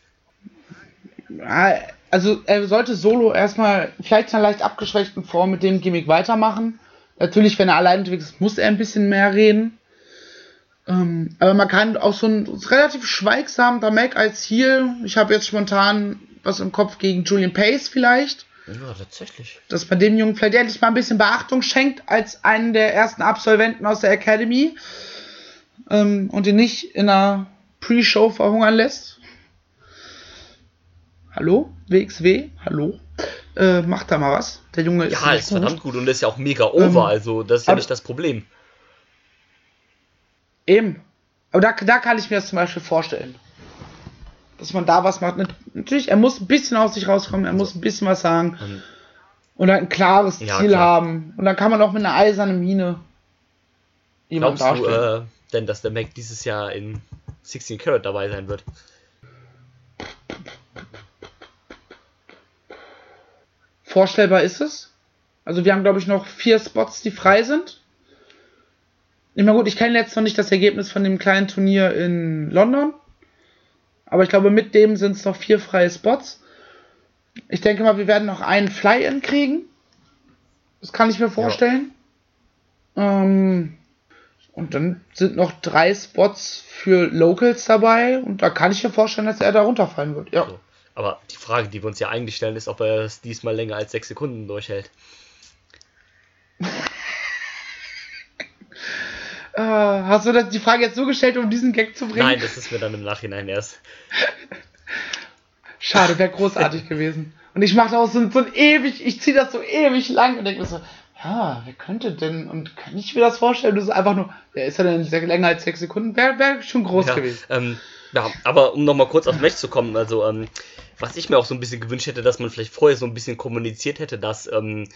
Also er sollte solo erstmal vielleicht in einer leicht abgeschwächten Form mit dem Gimmick weitermachen. Natürlich, wenn er allein unterwegs ist, muss er ein bisschen mehr reden. Ähm, aber man kann auch so ein relativ schweigsamer Mac als Heel. Ich habe jetzt spontan was im Kopf gegen Julian Pace vielleicht. Ja, tatsächlich. dass man dem Jungen vielleicht endlich mal ein bisschen Beachtung schenkt als einen der ersten Absolventen aus der Academy ähm, und ihn nicht in einer Pre-Show verhungern lässt. Hallo? WXW? Hallo? Äh, macht da mal was. Der Junge ist, Ja, ist gut. verdammt gut und ist ja auch mega over, Ähm, also das ist ja nicht das Problem. Eben. Aber da, da kann ich mir das zum Beispiel vorstellen. Dass man da was macht. Natürlich, er muss ein bisschen aus sich rauskommen, er muss ein bisschen was sagen. Ähm, Und ein klares Ja, Ziel klar. haben. Und dann kann man auch mit einer eisernen Mine jemand Glaubst du darstellen. äh, denn, dass der Mac dieses Jahr in 16 Karat dabei sein wird? Vorstellbar ist es. Also wir haben, glaube ich, noch vier Spots, die frei sind. Ich meine, gut, ich kenne jetzt noch nicht das Ergebnis von dem kleinen Turnier in London. Aber ich glaube, mit dem sind es noch vier freie Spots. Ich denke mal, wir werden noch einen Fly-In kriegen. Das kann ich mir vorstellen. Ähm, und dann sind noch drei Spots für Locals dabei. Und da kann ich mir vorstellen, dass er da runterfallen wird. Ja. Aber die Frage, die wir uns ja eigentlich stellen, ist, ob er das diesmal länger als 6 Sekunden durchhält. Äh, hast du das, die Frage jetzt so gestellt, um diesen Gag zu bringen? Nein, das ist mir dann im Nachhinein erst. Schade, wäre großartig gewesen. Und ich mache daraus so, so ein ewig, ich ziehe das so ewig lang und denke mir so, ja, wer könnte denn, und kann ich mir das vorstellen? Das ist einfach nur, ja, ist er denn sehr länger als sechs Sekunden? Wäre wär schon groß ja, gewesen. Ähm, ja, aber um nochmal kurz aufs Match zu kommen, also, ähm, was ich mir auch so ein bisschen gewünscht hätte, dass man vielleicht vorher so ein bisschen kommuniziert hätte, dass ähm,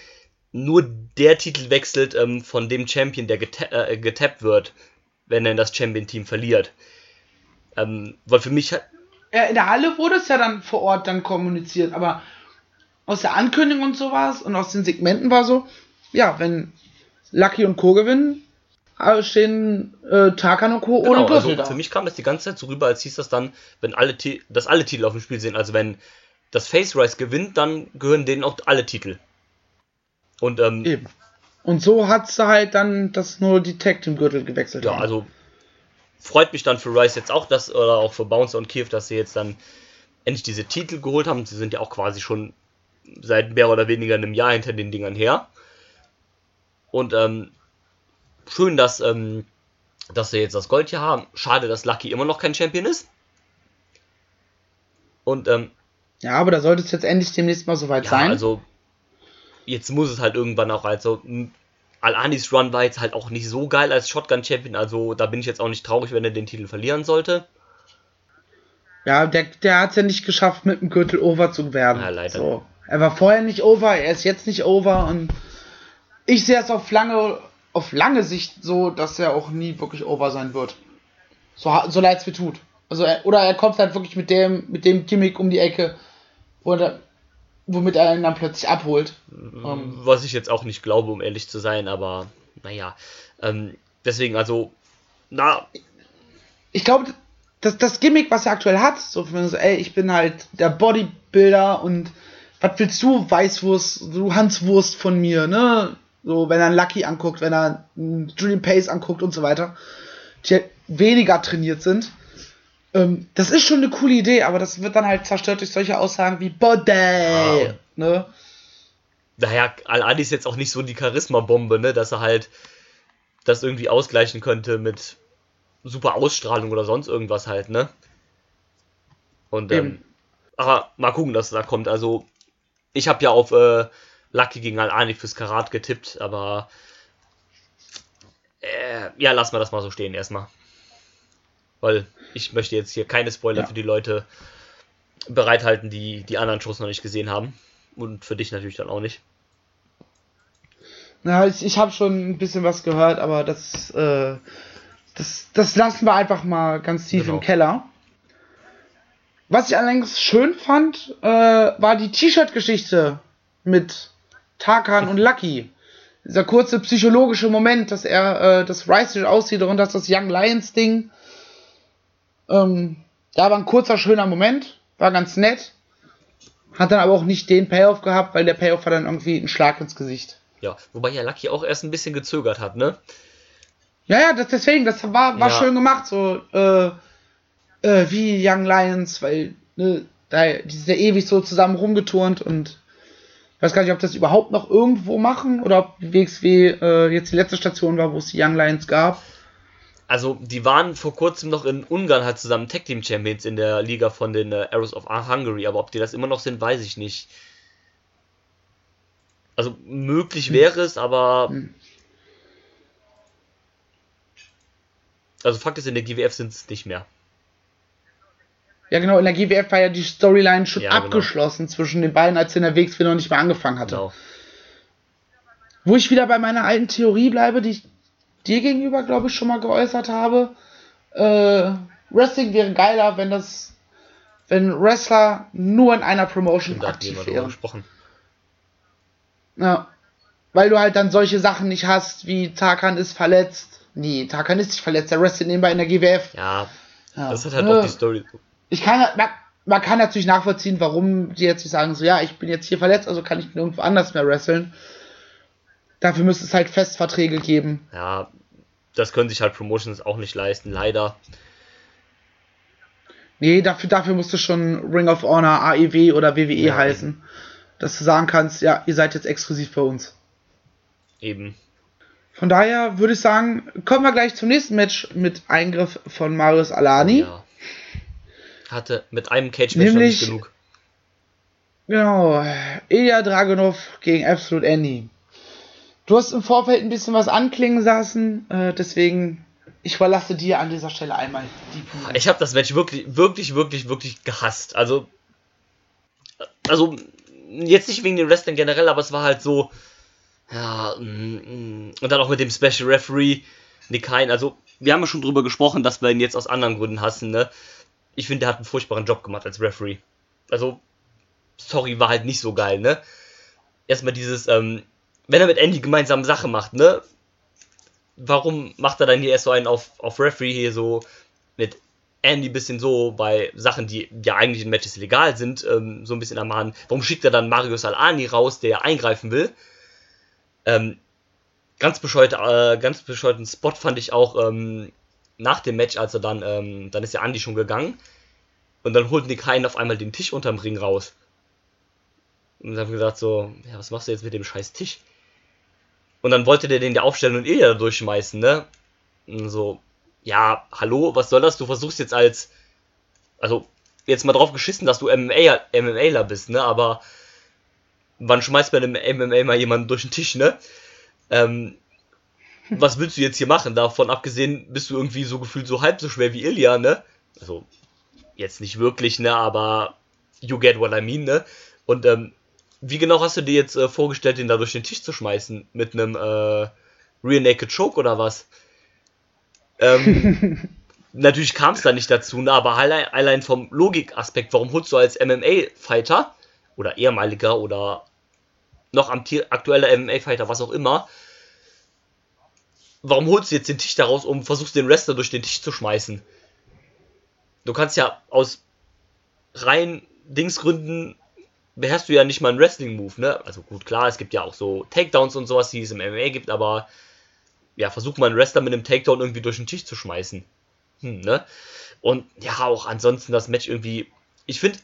nur der Titel wechselt ähm, von dem Champion, der geta äh, getappt wird, wenn er das Champion-Team verliert. Ähm, weil für mich hat. Ja, in der Halle wurde es ja dann vor Ort dann kommuniziert, aber aus der Ankündigung und sowas und aus den Segmenten war so, ja, wenn Lucky und Co. gewinnen, äh, stehen äh, Tarkan und Co. Genau, ohne Gürtel also da. für mich kam das die ganze Zeit so rüber, als hieß das dann, wenn alle dass alle Titel auf dem Spiel sind. Also wenn das Face Rise gewinnt, dann gehören denen auch alle Titel. Und ähm, Eben. Und so hat es halt dann, dass nur die Tag Team Gürtel gewechselt ja, haben. also freut mich dann für Rise jetzt auch, dass, oder auch für Bouncer und Kiev, dass sie jetzt dann endlich diese Titel geholt haben. Sie sind ja auch quasi schon seit mehr oder weniger einem Jahr hinter den Dingern her. Und ähm, schön, dass, ähm, dass sie jetzt das Gold hier haben. Schade, dass Lucky immer noch kein Champion ist. Und ähm, Ja, aber da sollte es jetzt endlich demnächst mal soweit ja, sein. also jetzt muss es halt irgendwann auch also Al-Anis Run war jetzt halt auch nicht so geil als Shotgun Champion, also da bin ich jetzt auch nicht traurig, wenn er den Titel verlieren sollte. ja, der, der hat es ja nicht geschafft, mit dem Gürtel over zu werden. Ja, leider. So. Er war vorher nicht over, er ist jetzt nicht over und ich sehe es auf lange, auf lange Sicht so, dass er auch nie wirklich over sein wird. So, so leid es mir tut. Also er, oder er kommt halt wirklich mit dem, mit dem Gimmick um die Ecke, wo er, womit er ihn dann plötzlich abholt. Ähm, Was ich jetzt auch nicht glaube, um ehrlich zu sein, aber naja. Ähm, deswegen, also, na, ich glaube, das, das Gimmick, was er aktuell hat, so von so, ey, ich bin halt der Bodybuilder und was willst du, Weißwurst, du Hanswurst von mir, ne? So, wenn er einen Lucky anguckt, wenn er einen Julian Pace anguckt und so weiter, die halt weniger trainiert sind. Ähm, das ist schon eine coole Idee, aber das wird dann halt zerstört durch solche Aussagen wie Body, Ah. ne? naja, Al-Adi ist jetzt auch nicht so die Charisma-Bombe, ne, dass er halt das irgendwie ausgleichen könnte mit super Ausstrahlung oder sonst irgendwas halt, ne? Und ähm, Eben. aber mal gucken, dass da kommt. Also, ich habe ja auf äh, Lucky gegen Al-Ani fürs Karat getippt, aber äh, ja, lassen wir das mal so stehen erstmal. Weil ich möchte jetzt hier keine Spoiler Ja. für die Leute bereithalten, die die anderen Shows noch nicht gesehen haben. Und für dich natürlich dann auch nicht. Na, ich, ich habe schon ein bisschen was gehört, aber das, äh, das, das lassen wir einfach mal ganz tief Genau. im Keller. Was ich allerdings schön fand, äh, war die T-Shirt-Geschichte mit Tarkan und Lucky. Dieser kurze psychologische Moment, dass er äh, das Rice aussieht und dass das Young Lions Ding. Ähm, da war ein kurzer, schöner Moment, war ganz nett. Hat dann aber auch nicht den Payoff gehabt, weil der Payoff war dann irgendwie ein Schlag ins Gesicht. Ja, wobei ja Lucky auch erst ein bisschen gezögert hat, ne? Ja, ja, das, deswegen, das war, war Ja. schön gemacht, so, äh, äh, wie Young Lions, weil, ne, da, die sind ja ewig so zusammen rumgeturnt und ich weiß gar nicht, ob das überhaupt noch irgendwo machen oder ob WXW äh, jetzt die letzte Station war, wo es die Young Lions gab. Also, die waren vor kurzem noch in Ungarn halt zusammen Tag Team Champions in der Liga von den äh, Arrows of Hungary, aber ob die das immer noch sind, weiß ich nicht. Also, möglich wäre es, aber. Hm. Also, Fakt ist, in der GWF sind es nicht mehr. Ja, genau, in der GWF war ja die Storyline schon Ja, genau. abgeschlossen zwischen den beiden, als sie in der WXW noch nicht mehr angefangen hatte. Genau. Wo ich wieder bei meiner alten Theorie bleibe, die ich dir gegenüber, glaube ich, schon mal geäußert habe. Äh, Wrestling wäre geiler, wenn das, wenn Wrestler nur in einer Promotion wir aktiv wären. gesprochen. Ja. Weil du halt dann solche Sachen nicht hast, wie Tarkan ist verletzt. Nee, Tarkan ist nicht verletzt, der wrestelt nebenbei in der GWF. Ja, Ja. das hat halt Äh, auch die Story. Ich kann, man, man kann natürlich nachvollziehen, warum die jetzt nicht sagen, so, ja, ich bin jetzt hier verletzt, also kann ich nirgendwo anders mehr wresteln. Dafür müsste es halt Festverträge geben. Ja, das können sich halt Promotions auch nicht leisten, leider. Nee, dafür, dafür musste schon Ring of Honor, AEW oder WWE Ja. heißen. Dass du sagen kannst, ja, ihr seid jetzt exklusiv bei uns. Eben. Von daher würde ich sagen, kommen wir gleich zum nächsten Match mit Eingriff von Marius Alani. Ja. Hatte mit einem Cage-Match nicht genug. Genau, Ilya Dragunov gegen Absolute Andy. Du hast im Vorfeld ein bisschen was anklingen lassen, äh, deswegen ich überlasse dir an dieser Stelle einmal die Bühne. Ich habe das Match wirklich, wirklich, wirklich, wirklich gehasst. Also, also jetzt nicht wegen den Wrestlern generell, aber es war halt so, ja, mm, mm. und dann auch mit dem Special Referee, Nick Hein. Also, wir haben ja schon drüber gesprochen, dass wir ihn jetzt aus anderen Gründen hassen, ne? Ich finde, der hat einen furchtbaren Job gemacht als Referee. Also, sorry, war halt nicht so geil, ne? Erstmal dieses, ähm, wenn er mit Andy gemeinsam Sache macht, ne? Warum macht er dann hier erst so einen auf, auf Referee hier so mit Andy ein bisschen so bei Sachen, die ja eigentlich in Matches legal sind, ähm, so ein bisschen ermahnen? Warum schickt er dann Mario Salani raus, der eingreifen will? Ähm, ganz bescheuert, äh, ganz bescheuerten Spot fand ich auch ähm, nach dem Match, als er dann, ähm, dann ist ja Andy schon gegangen und dann holt Nick Hein auf einmal den Tisch unterm Ring raus. Und dann haben wir gesagt so, ja, was machst du jetzt mit dem scheiß Tisch? Und dann wollte der den ja aufstellen und Ilya da durchschmeißen, ne? Und so, ja, hallo, was soll das? Du versuchst jetzt als, also, jetzt mal drauf geschissen, dass du MMA, MMAler bist, ne? Aber wann schmeißt man im MMA mal jemanden durch den Tisch, ne? Ähm, was willst du jetzt hier machen? Davon abgesehen bist du irgendwie so gefühlt so halb so schwer wie Ilya, ne? Also, jetzt nicht wirklich, ne? Aber you get what I mean, ne? Und ähm, wie genau hast du dir jetzt äh, vorgestellt, den da durch den Tisch zu schmeißen? Mit einem äh, Real Naked Choke oder was? Ähm, natürlich kam es da nicht dazu, ne? aber allein, vom Logikaspekt, warum holst du als MMA-Fighter oder ehemaliger oder noch aktueller MMA-Fighter, was auch immer, warum holst du jetzt den Tisch daraus und versuchst den Wrestler durch den Tisch zu schmeißen? Du kannst ja aus rein Dingsgründen beherrschst du ja nicht mal einen Wrestling-Move, ne? Also gut, klar, es gibt ja auch so Takedowns und sowas, die es im MMA gibt, aber ja, versuch mal einen Wrestler mit einem Takedown irgendwie durch den Tisch zu schmeißen. Hm, ne? Und ja, auch ansonsten das Match irgendwie. Ich finde,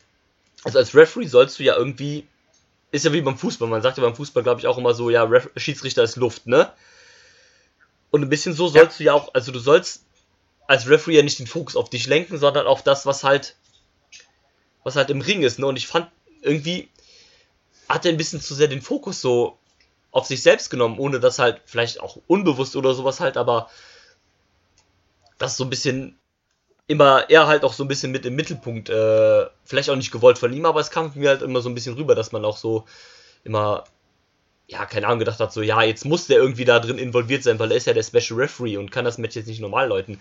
also als Referee sollst du ja irgendwie. Ist ja wie beim Fußball. Man sagt ja beim Fußball, glaube ich, auch immer so, ja, Ref Schiedsrichter ist Luft, ne? Und ein bisschen so sollst ja. du ja auch, also du sollst als Referee ja nicht den Fokus auf dich lenken, sondern auf das, was halt, was halt im Ring ist, ne? Und ich fand irgendwie hat er ein bisschen zu sehr den Fokus so auf sich selbst genommen, ohne das halt vielleicht auch unbewusst oder sowas halt, aber das so ein bisschen immer er halt auch so ein bisschen mit im Mittelpunkt, äh, vielleicht auch nicht gewollt von ihm, aber es kam mir halt immer so ein bisschen rüber, dass man auch so immer, ja, keine Ahnung, gedacht hat, so, ja, jetzt muss der irgendwie da drin involviert sein, weil er ist ja der Special Referee und kann das Match jetzt nicht normal läuten.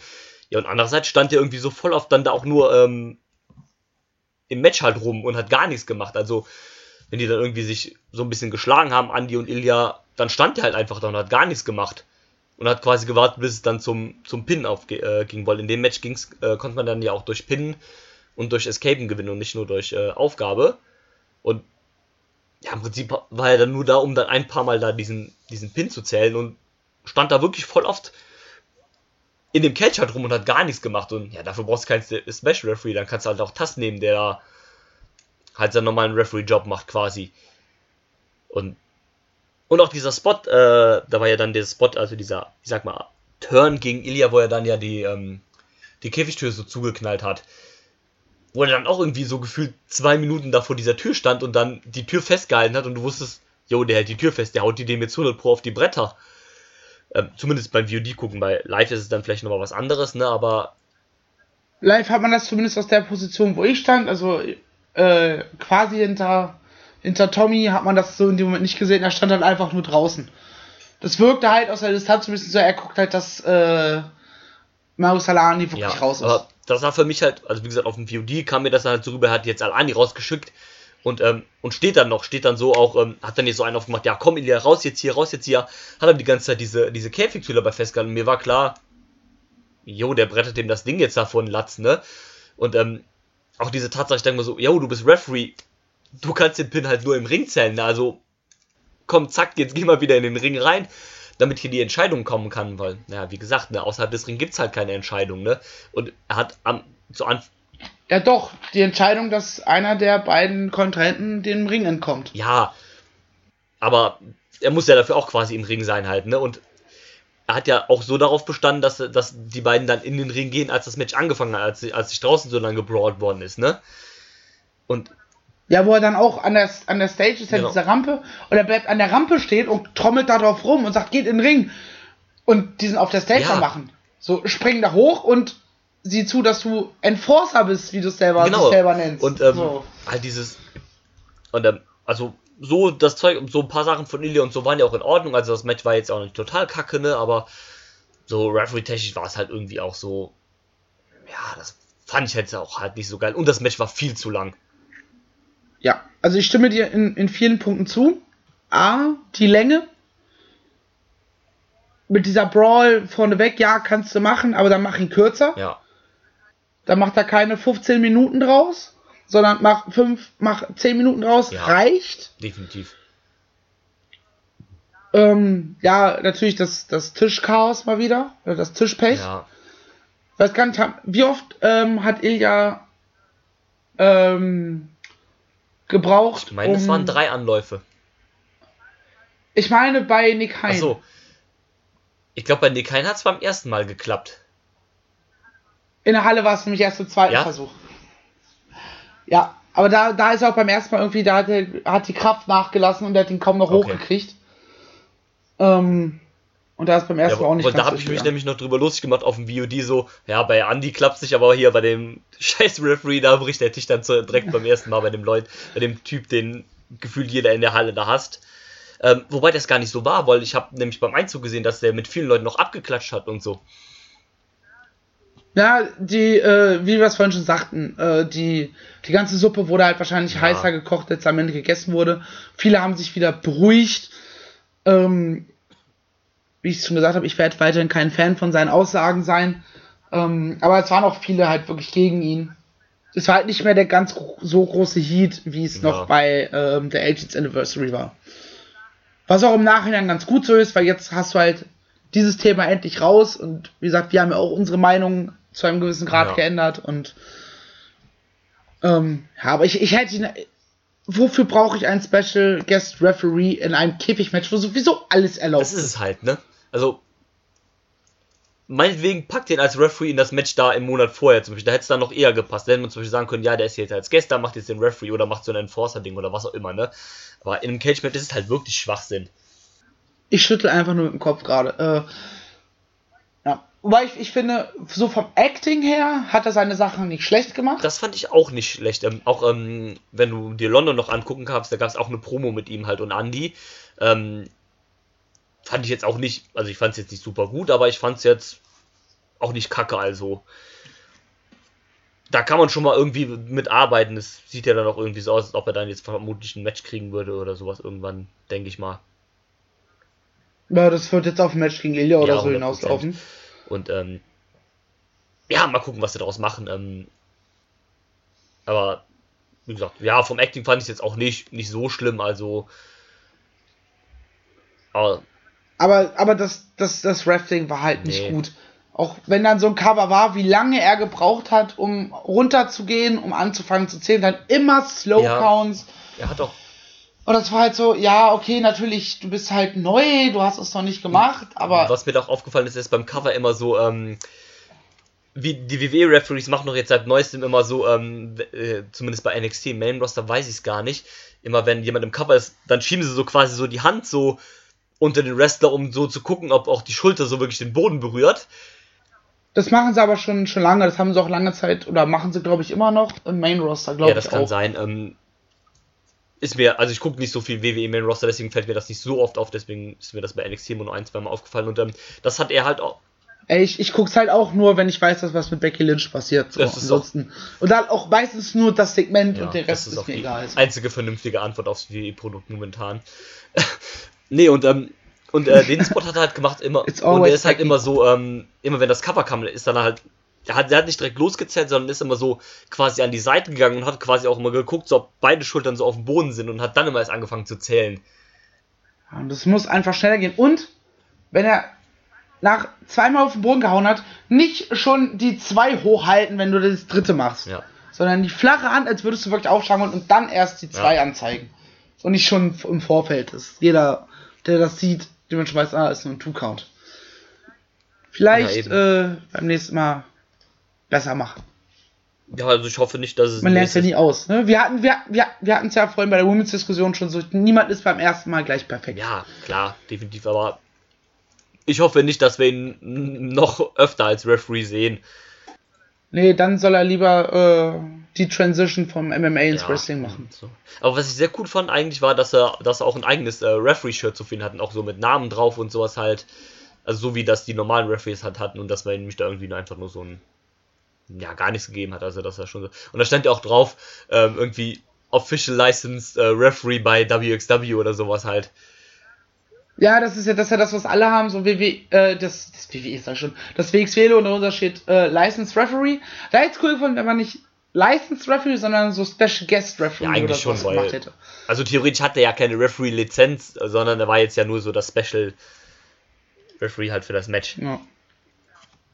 Ja, und andererseits stand er irgendwie so voll oft dann da auch nur ähm, im Match halt rum und hat gar nichts gemacht. Also, wenn die dann irgendwie sich so ein bisschen geschlagen haben, Andy und Ilya, dann stand er halt einfach da und hat gar nichts gemacht. Und hat quasi gewartet, bis es dann zum, zum Pin aufging, äh, weil in dem Match ging's, äh, konnte man dann ja auch durch Pinnen und durch Escapen gewinnen und nicht nur durch äh, Aufgabe. Und ja, im Prinzip war er dann nur da, um dann ein paar Mal da diesen, diesen Pin zu zählen und stand da wirklich voll oft in dem Catch halt rum und hat gar nichts gemacht. Und ja, dafür brauchst du keinen Special Referee. Dann kannst du halt auch Tass nehmen, der da halt seinen normalen Referee-Job macht quasi. Und, und auch dieser Spot, äh, da war ja dann der Spot, also dieser, ich sag mal, Turn gegen Ilya, wo er dann ja die, ähm, die Käfigtür so zugeknallt hat. Wo er dann auch irgendwie so gefühlt zwei Minuten da vor dieser Tür stand und dann die Tür festgehalten hat und du wusstest, jo, der hält die Tür fest, der haut die dem jetzt 100 Pro auf die Bretter. Ähm, zumindest beim VOD gucken, bei Live ist es dann vielleicht nochmal was anderes, ne, aber. Live hat man das zumindest aus der Position, wo ich stand, also äh, quasi hinter, hinter Tommy hat man das so in dem Moment nicht gesehen, er stand halt einfach nur draußen. Das wirkte halt aus der Distanz ein bisschen so, er guckt halt, dass äh, Marius Alani wirklich ja, raus ist. Aber das war für mich halt, also wie gesagt, auf dem VOD kam mir das halt so rüber, er hat jetzt Alani rausgeschickt und, ähm, und steht dann noch, steht dann so auch, ähm, hat dann hier so einen aufgemacht, ja komm Ilya, raus jetzt hier, raus jetzt hier, hat dann die ganze Zeit diese, diese Käfigtür dabei festgehalten. Und mir war klar, jo, der brettet dem das Ding jetzt davon Latz, ne? Und ähm, auch diese Tatsache, ich denke mir so, jo, du bist Referee, du kannst den Pin halt nur im Ring zählen, ne? Also komm, zack, jetzt geh mal wieder in den Ring rein, damit hier die Entscheidung kommen kann, weil, naja, wie gesagt, ne, außerhalb des Rings gibt's halt keine Entscheidung, ne? Und er hat am, zu Anfang ja, doch, die Entscheidung, dass einer der beiden Kontrahenten dem Ring entkommt. Ja, aber er muss ja dafür auch quasi im Ring sein halt, ne? Und er hat ja auch so darauf bestanden, dass, dass die beiden dann in den Ring gehen, als das Match angefangen hat, als, als sich draußen so lange gebrawlt worden ist, ne? Und Ja, wo er dann auch an der, an der Stage ist, Genau. diese Rampe, und er bleibt an der Rampe stehen und trommelt da drauf rum und sagt, geht in den Ring. Und die sind auf der Stage Ja. machen. So, spring da hoch und sieh zu, dass du Enforcer bist, wie du es selber, genau. selber nennst. Und ähm, so. halt dieses. Und ähm, also so das Zeug, so ein paar Sachen von Ilya und so waren ja auch in Ordnung. Also das Match war jetzt auch nicht total kacke, ne? Aber so Referee-technisch war es halt irgendwie auch so. Ja, das fand ich jetzt auch halt nicht so geil. Und das Match war viel zu lang. Ja, also ich stimme dir in, in vielen Punkten zu. A, die Länge. Mit dieser Brawl vorneweg, ja, kannst du machen, aber dann mach ihn kürzer. Ja. Dann macht er keine 15 Minuten draus, sondern mach 5, mach 10 Minuten draus, Ja. reicht. Definitiv. Ähm, ja, natürlich das, das Tischchaos mal wieder, oder das Tischpech. Ja. Weiß gar nicht, wie oft ähm, hat Ilja ähm, gebraucht? Ich meine, es um- waren drei Anläufe. Ich meine bei Nick Hein. Achso. Ich glaube, bei Nick Hein hat es beim ersten Mal geklappt. In der Halle war es nämlich erst der zweite Ja? Versuch. Ja, aber da, da ist er auch beim ersten Mal irgendwie, da hat, er, hat die Kraft nachgelassen und er hat ihn kaum noch Okay. hochgekriegt. Ähm, und da ist beim Ja, ersten Mal auch nicht da ganz habe so ich mich nämlich noch drüber lustig gemacht auf dem VOD so, ja, bei Andy klappt nicht, aber hier bei dem scheiß Referee, da bricht der Tisch dann so direkt beim ersten Mal bei dem Leut, bei dem Typ, den gefühlt jeder in der Halle da hasst. Ähm, wobei das gar nicht so war, weil ich habe nämlich beim Einzug gesehen, dass der mit vielen Leuten noch abgeklatscht hat und so. Ja, die, äh, wie wir es vorhin schon sagten, äh, die, die ganze Suppe wurde halt wahrscheinlich Ja. heißer gekocht, als am Ende gegessen wurde. Viele haben sich wieder beruhigt. Ähm, wie ich schon gesagt habe, ich werde weiterhin kein Fan von seinen Aussagen sein. Ähm, aber es waren auch viele halt wirklich gegen ihn. Es war halt nicht mehr der ganz so große Heat, wie es Ja. noch bei ähm, der Agents Anniversary war. Was auch im Nachhinein ganz gut so ist, weil jetzt hast du halt dieses Thema endlich raus und wie gesagt, wir haben ja auch unsere Meinung zu einem gewissen Grad Ja. geändert und ähm, ja, aber ich, ich hätte ihn, wofür brauche ich einen Special Guest Referee in einem Käfigmatch, wo sowieso alles erlaubt Das ist es halt, ne? Also, meinetwegen packt den als Referee in das Match da im Monat vorher zum Beispiel. Da hätte es dann noch eher gepasst. Da hätte man zum Beispiel sagen können, ja, der ist jetzt als Gast, da macht jetzt den Referee oder macht so ein Enforcer-Ding oder was auch immer, ne? Aber in einem Cage-Match ist es halt wirklich Schwachsinn. Ich schüttel einfach nur mit dem Kopf gerade. Äh. Wobei ich, ich finde, so vom Acting her hat er seine Sachen nicht schlecht gemacht. Das fand ich auch nicht schlecht. Ähm, auch ähm, wenn du dir London noch angucken kannst, da gab es auch eine Promo mit ihm halt und Andy. Ähm, fand ich jetzt auch nicht, also ich fand es jetzt nicht super gut, aber ich fand es jetzt auch nicht kacke, also. Da kann man schon mal irgendwie mitarbeiten. Es sieht ja dann auch irgendwie so aus, als ob er dann jetzt vermutlich ein Match kriegen würde oder sowas irgendwann, denke ich mal. Ja, das wird jetzt auf ein Match gegen Ilya oder Ja, so 100%. hinauslaufen. Und ähm, ja, mal gucken, was sie daraus machen. Ähm, aber wie gesagt, ja, vom Acting fand ich es jetzt auch nicht, nicht so schlimm. Also, aber Aber, aber das, das, das Rafting war halt nicht Nee. gut. Auch wenn dann so ein Cover war, wie lange er gebraucht hat, um runterzugehen, um anzufangen zu zählen, dann immer Slow Ja. Counts. er hat doch Und das war halt so, ja, okay, natürlich, du bist halt neu, du hast es noch nicht gemacht, aber Was mir doch aufgefallen ist, ist beim Cover immer so, ähm, wie die WWE-Referees machen doch jetzt seit neuestem immer so, ähm, äh, zumindest bei NXT im Main Roster weiß ich es gar nicht. Immer wenn jemand im Cover ist, dann schieben sie so quasi so die Hand so unter den Wrestler, um so zu gucken, ob auch die Schulter so wirklich den Boden berührt. das machen sie aber schon, schon lange, das haben sie auch lange Zeit, oder machen sie, glaube ich, immer noch im Main Roster, glaube Ja, ich das kann auch. sein. Ähm, ist mir, also ich gucke nicht so viel WWE Main Roster, deswegen fällt mir das nicht so oft auf, deswegen ist mir das bei NXT nur ein, zwei Mal aufgefallen und ähm, das hat er halt auch. Ey, ich, ich guck's halt auch nur, wenn ich weiß, dass was mit Becky Lynch passiert. So, ansonsten. Und dann auch meistens nur das Segment Ja, und der Rest ist ist, mir die egal. einzige vernünftige Antwort aufs WWE-Produkt momentan. nee, und ähm, und äh, den Spot hat er halt gemacht immer und der always ist halt Becky. immer so, ähm, immer wenn das Cover kam, ist dann halt der hat, der hat nicht direkt losgezählt, sondern ist immer so quasi an die Seite gegangen und hat quasi auch immer geguckt, so ob beide Schultern so auf dem Boden sind und hat dann immer erst angefangen zu zählen. Und das muss einfach schneller gehen. Und wenn er nach zweimal auf den Boden gehauen hat, nicht schon die zwei hochhalten, wenn du das dritte machst. Ja. Sondern die flache Hand, als würdest du wirklich aufschlagen und dann erst die zwei Ja. anzeigen. Und nicht schon im Vorfeld ist. Jeder, der das sieht, dementsprechend weiß, ah, ist nur ein Two-Count. vielleicht ja, äh, beim nächsten Mal besser machen. Ja, also ich hoffe nicht, dass es. Man lernt ja nie aus. Ne? Wir hatten wir, wir, wir hatten es ja vorhin bei der Women's-Diskussion schon so, niemand ist beim ersten Mal gleich perfekt. Ja, klar, definitiv, aber ich hoffe nicht, dass wir ihn noch öfter als Referee sehen. Nee, dann soll er lieber äh, die Transition vom MMA ins ja, Wrestling machen. So. Aber was ich sehr cool fand eigentlich war, dass er, dass er auch ein eigenes äh, Referee-Shirt zu finden hatten, auch so mit Namen drauf und sowas halt. Also so wie das die normalen Referees halt hatten und dass man nämlich da irgendwie nur einfach nur so ein ja gar nichts gegeben hat. Also das war schon so. Und da stand ja auch drauf ähm, irgendwie Official Licensed äh, Referee bei WXW oder sowas halt. Ja, das ist ja das, ist ja das was alle haben, so WWE, äh, das, das WWE ist ja schon, das WXW und darunter steht äh, Licensed Referee. Da hätte es cool gefunden, wenn man nicht Licensed Referee, sondern so Special Guest Referee ja, eigentlich oder schon, weil, gemacht hätte. Also theoretisch hat er ja keine Referee-Lizenz, sondern er war jetzt ja nur so das Special Referee halt für das Match. Ja.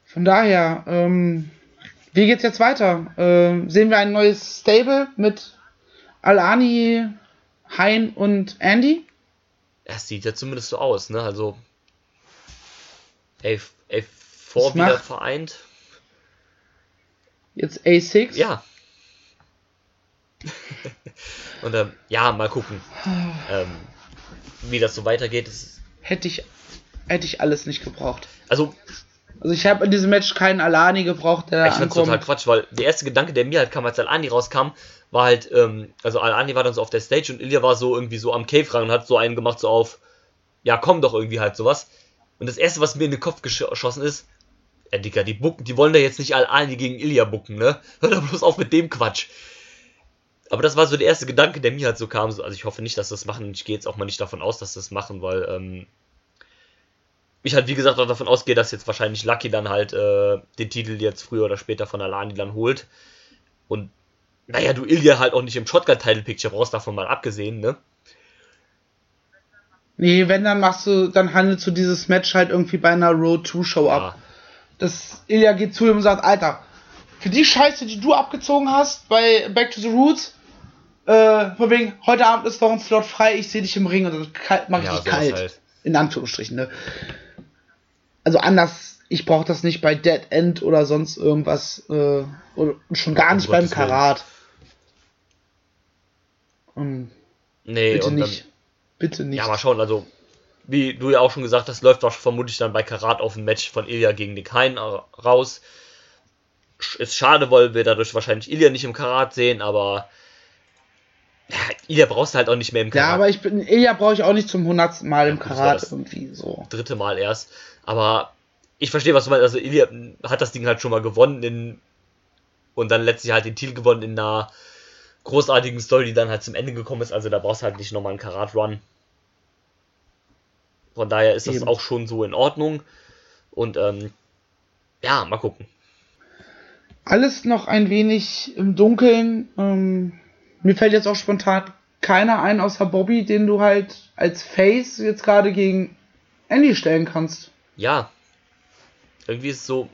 Von daher, ähm, wie geht's jetzt weiter? Ähm, sehen wir ein neues Stable mit Alani, Hein und Andy? Es sieht ja zumindest so aus, ne? Also A4 wieder vereint. Jetzt A6? Ja. und ähm, ja, mal gucken, ähm, wie das so weitergeht. Das hätte ich, hätte ich alles nicht gebraucht. Also also ich habe in diesem Match keinen Alani gebraucht, der Ich find's total Quatsch, weil der erste Gedanke, der mir halt kam, als Alani rauskam, war halt, ähm, also Alani war dann so auf der Stage und Ilya war so irgendwie so am Cave ran und hat so einen gemacht, so auf, ja komm doch irgendwie halt sowas. Und das erste, was mir in den Kopf geschossen ist, ja Dicker, die bucken, die wollen da jetzt nicht Alani gegen Ilya bucken, ne? Hör doch bloß auf mit dem Quatsch. Aber das war so der erste Gedanke, der mir halt so kam. Also ich hoffe nicht, dass das machen. Ich gehe jetzt auch mal nicht davon aus, dass das machen, weil ähm, ich halt, wie gesagt, auch davon ausgehe, dass jetzt wahrscheinlich Lucky dann halt äh, den Titel jetzt früher oder später von Alani dann holt. Und naja, du Ilya halt auch nicht im Shotgun-Title-Picture brauchst, davon mal abgesehen, ne? Nee, wenn, dann machst du, dann handelst du dieses Match halt irgendwie bei einer Road 2 Show ab. Ja. Das Ilya geht zu ihm und sagt, Alter, für die Scheiße, die du abgezogen hast bei Back to the Roots, äh, von wegen, heute Abend ist doch ein Slot frei, ich sehe dich im Ring und dann mach ich ja, dich kalt. Halt. In Anführungsstrichen, ne? Also anders, ich brauche das nicht bei Dead End oder sonst irgendwas, äh, oder schon gar nicht beim Karat. Um, nee, bitte nicht. Dann, bitte nicht. Ja, mal schauen, also, wie du ja auch schon gesagt hast, läuft doch vermutlich dann bei Karat auf ein Match von Ilya gegen Nick Hein raus. Ist schade, weil wir dadurch wahrscheinlich Ilya nicht im Karat sehen, aber ja, Ilya brauchst du halt auch nicht mehr im Karat. Ja, aber ich bin, Ilya brauche ich auch nicht zum hundertsten Mal im ja, Karat irgendwie so. Dritte Mal erst. Aber ich verstehe, was du meinst. Also Ilya hat das Ding halt schon mal gewonnen in, und dann letztlich halt den Titel gewonnen in einer großartigen Story, die dann halt zum Ende gekommen ist. Also da brauchst du halt nicht nochmal einen Karat-Run. Von daher ist das Eben. auch schon so in Ordnung. Und ähm, ja, mal gucken. Alles noch ein wenig im Dunkeln. Ähm, mir fällt jetzt auch spontan keiner ein außer Bobby, den du halt als Face jetzt gerade gegen Andy stellen kannst ja, irgendwie ist es so.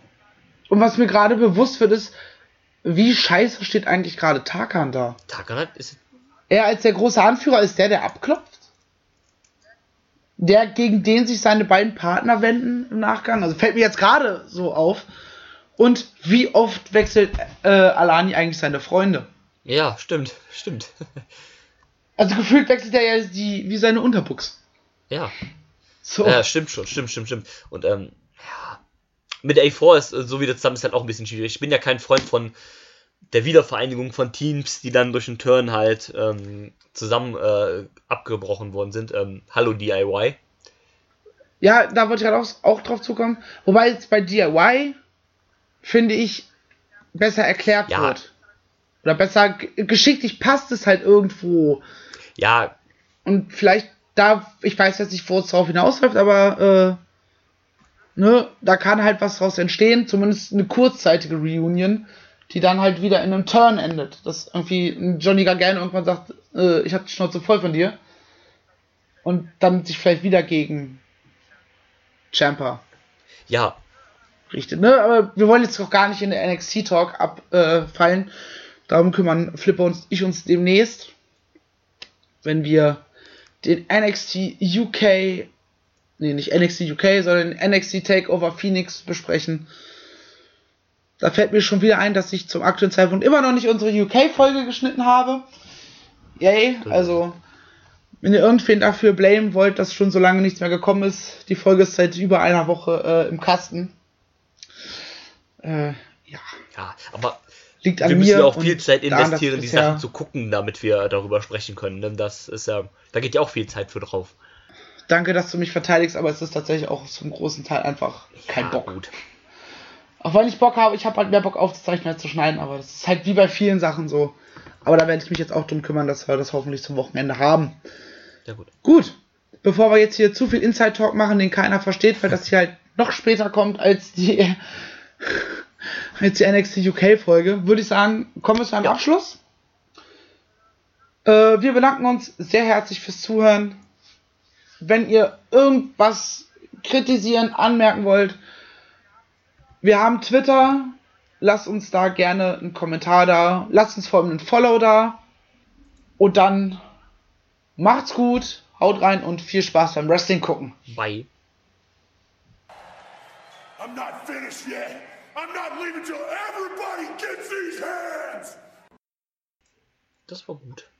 Und was mir gerade bewusst wird, ist, wie scheiße steht eigentlich gerade Tarkan da? Tarkan ist. Er als der große Anführer ist der, der abklopft? Der, gegen den sich seine beiden Partner wenden im Nachgang? Also fällt mir jetzt gerade so auf. Und wie oft wechselt äh, Alani eigentlich seine Freunde? Ja, stimmt, stimmt. also gefühlt wechselt er ja die, wie seine Unterbuchs. Ja. So. Ja, stimmt schon, stimmt, stimmt, stimmt. Und ähm, ja, mit A4 ist äh, so wie das zusammen ist halt auch ein bisschen schwierig. Ich bin ja kein Freund von der Wiedervereinigung von Teams, die dann durch einen Turn halt ähm, zusammen äh, abgebrochen worden sind. Ähm, Hallo DIY. Ja, da wollte ich gerade auch, auch drauf zukommen. Wobei jetzt bei DIY, finde ich, besser erklärt ja. wird. Oder besser geschicklich passt es halt irgendwo. Ja. Und vielleicht da, ich weiß jetzt nicht, wo es drauf hinausläuft, aber äh, ne, da kann halt was draus entstehen, zumindest eine kurzzeitige Reunion, die dann halt wieder in einem Turn endet. Dass irgendwie Johnny Gargano irgendwann sagt, äh, ich hab die Schnauze voll von dir. Und dann sich vielleicht wieder gegen Champa. Ja. Richtet, ne? Aber wir wollen jetzt auch gar nicht in der NXT-Talk abfallen. Äh, Darum kümmern Flipper und ich uns demnächst, wenn wir den NXT UK nee, nicht NXT UK, sondern NXT Takeover Phoenix besprechen. Da fällt mir schon wieder ein, dass ich zum aktuellen Zeitpunkt immer noch nicht unsere UK-Folge geschnitten habe. Yay, also wenn ihr irgendwen dafür blamen wollt, dass schon so lange nichts mehr gekommen ist, die Folge ist seit über einer Woche äh, im Kasten. Äh, ja. Ja, aber Liegt an wir müssen mir ja auch viel Zeit daran, investieren, die bisher- Sachen zu gucken, damit wir darüber sprechen können. Denn das ist ja, da geht ja auch viel Zeit für drauf. Danke, dass du mich verteidigst, aber es ist tatsächlich auch zum großen Teil einfach kein ja, Bock. Gut. Auch wenn ich Bock habe, ich habe halt mehr Bock aufzuzeichnen als zu schneiden, aber das ist halt wie bei vielen Sachen so. Aber da werde ich mich jetzt auch drum kümmern, dass wir das hoffentlich zum Wochenende haben. Ja, gut. Gut, bevor wir jetzt hier zu viel Inside Talk machen, den keiner versteht, weil das hier halt noch später kommt als die, als die NXT UK Folge, würde ich sagen, kommen wir zu einem Ja. Abschluss. Äh, wir bedanken uns sehr herzlich fürs Zuhören. Wenn ihr irgendwas kritisieren, anmerken wollt, wir haben Twitter. Lasst uns da gerne einen Kommentar da. Lasst uns vor allem einen Follow da. Und dann macht's gut, haut rein und viel Spaß beim Wrestling gucken. Bye. I'm not finished yet. I'm not leaving till everybody gets these hands. Das war gut.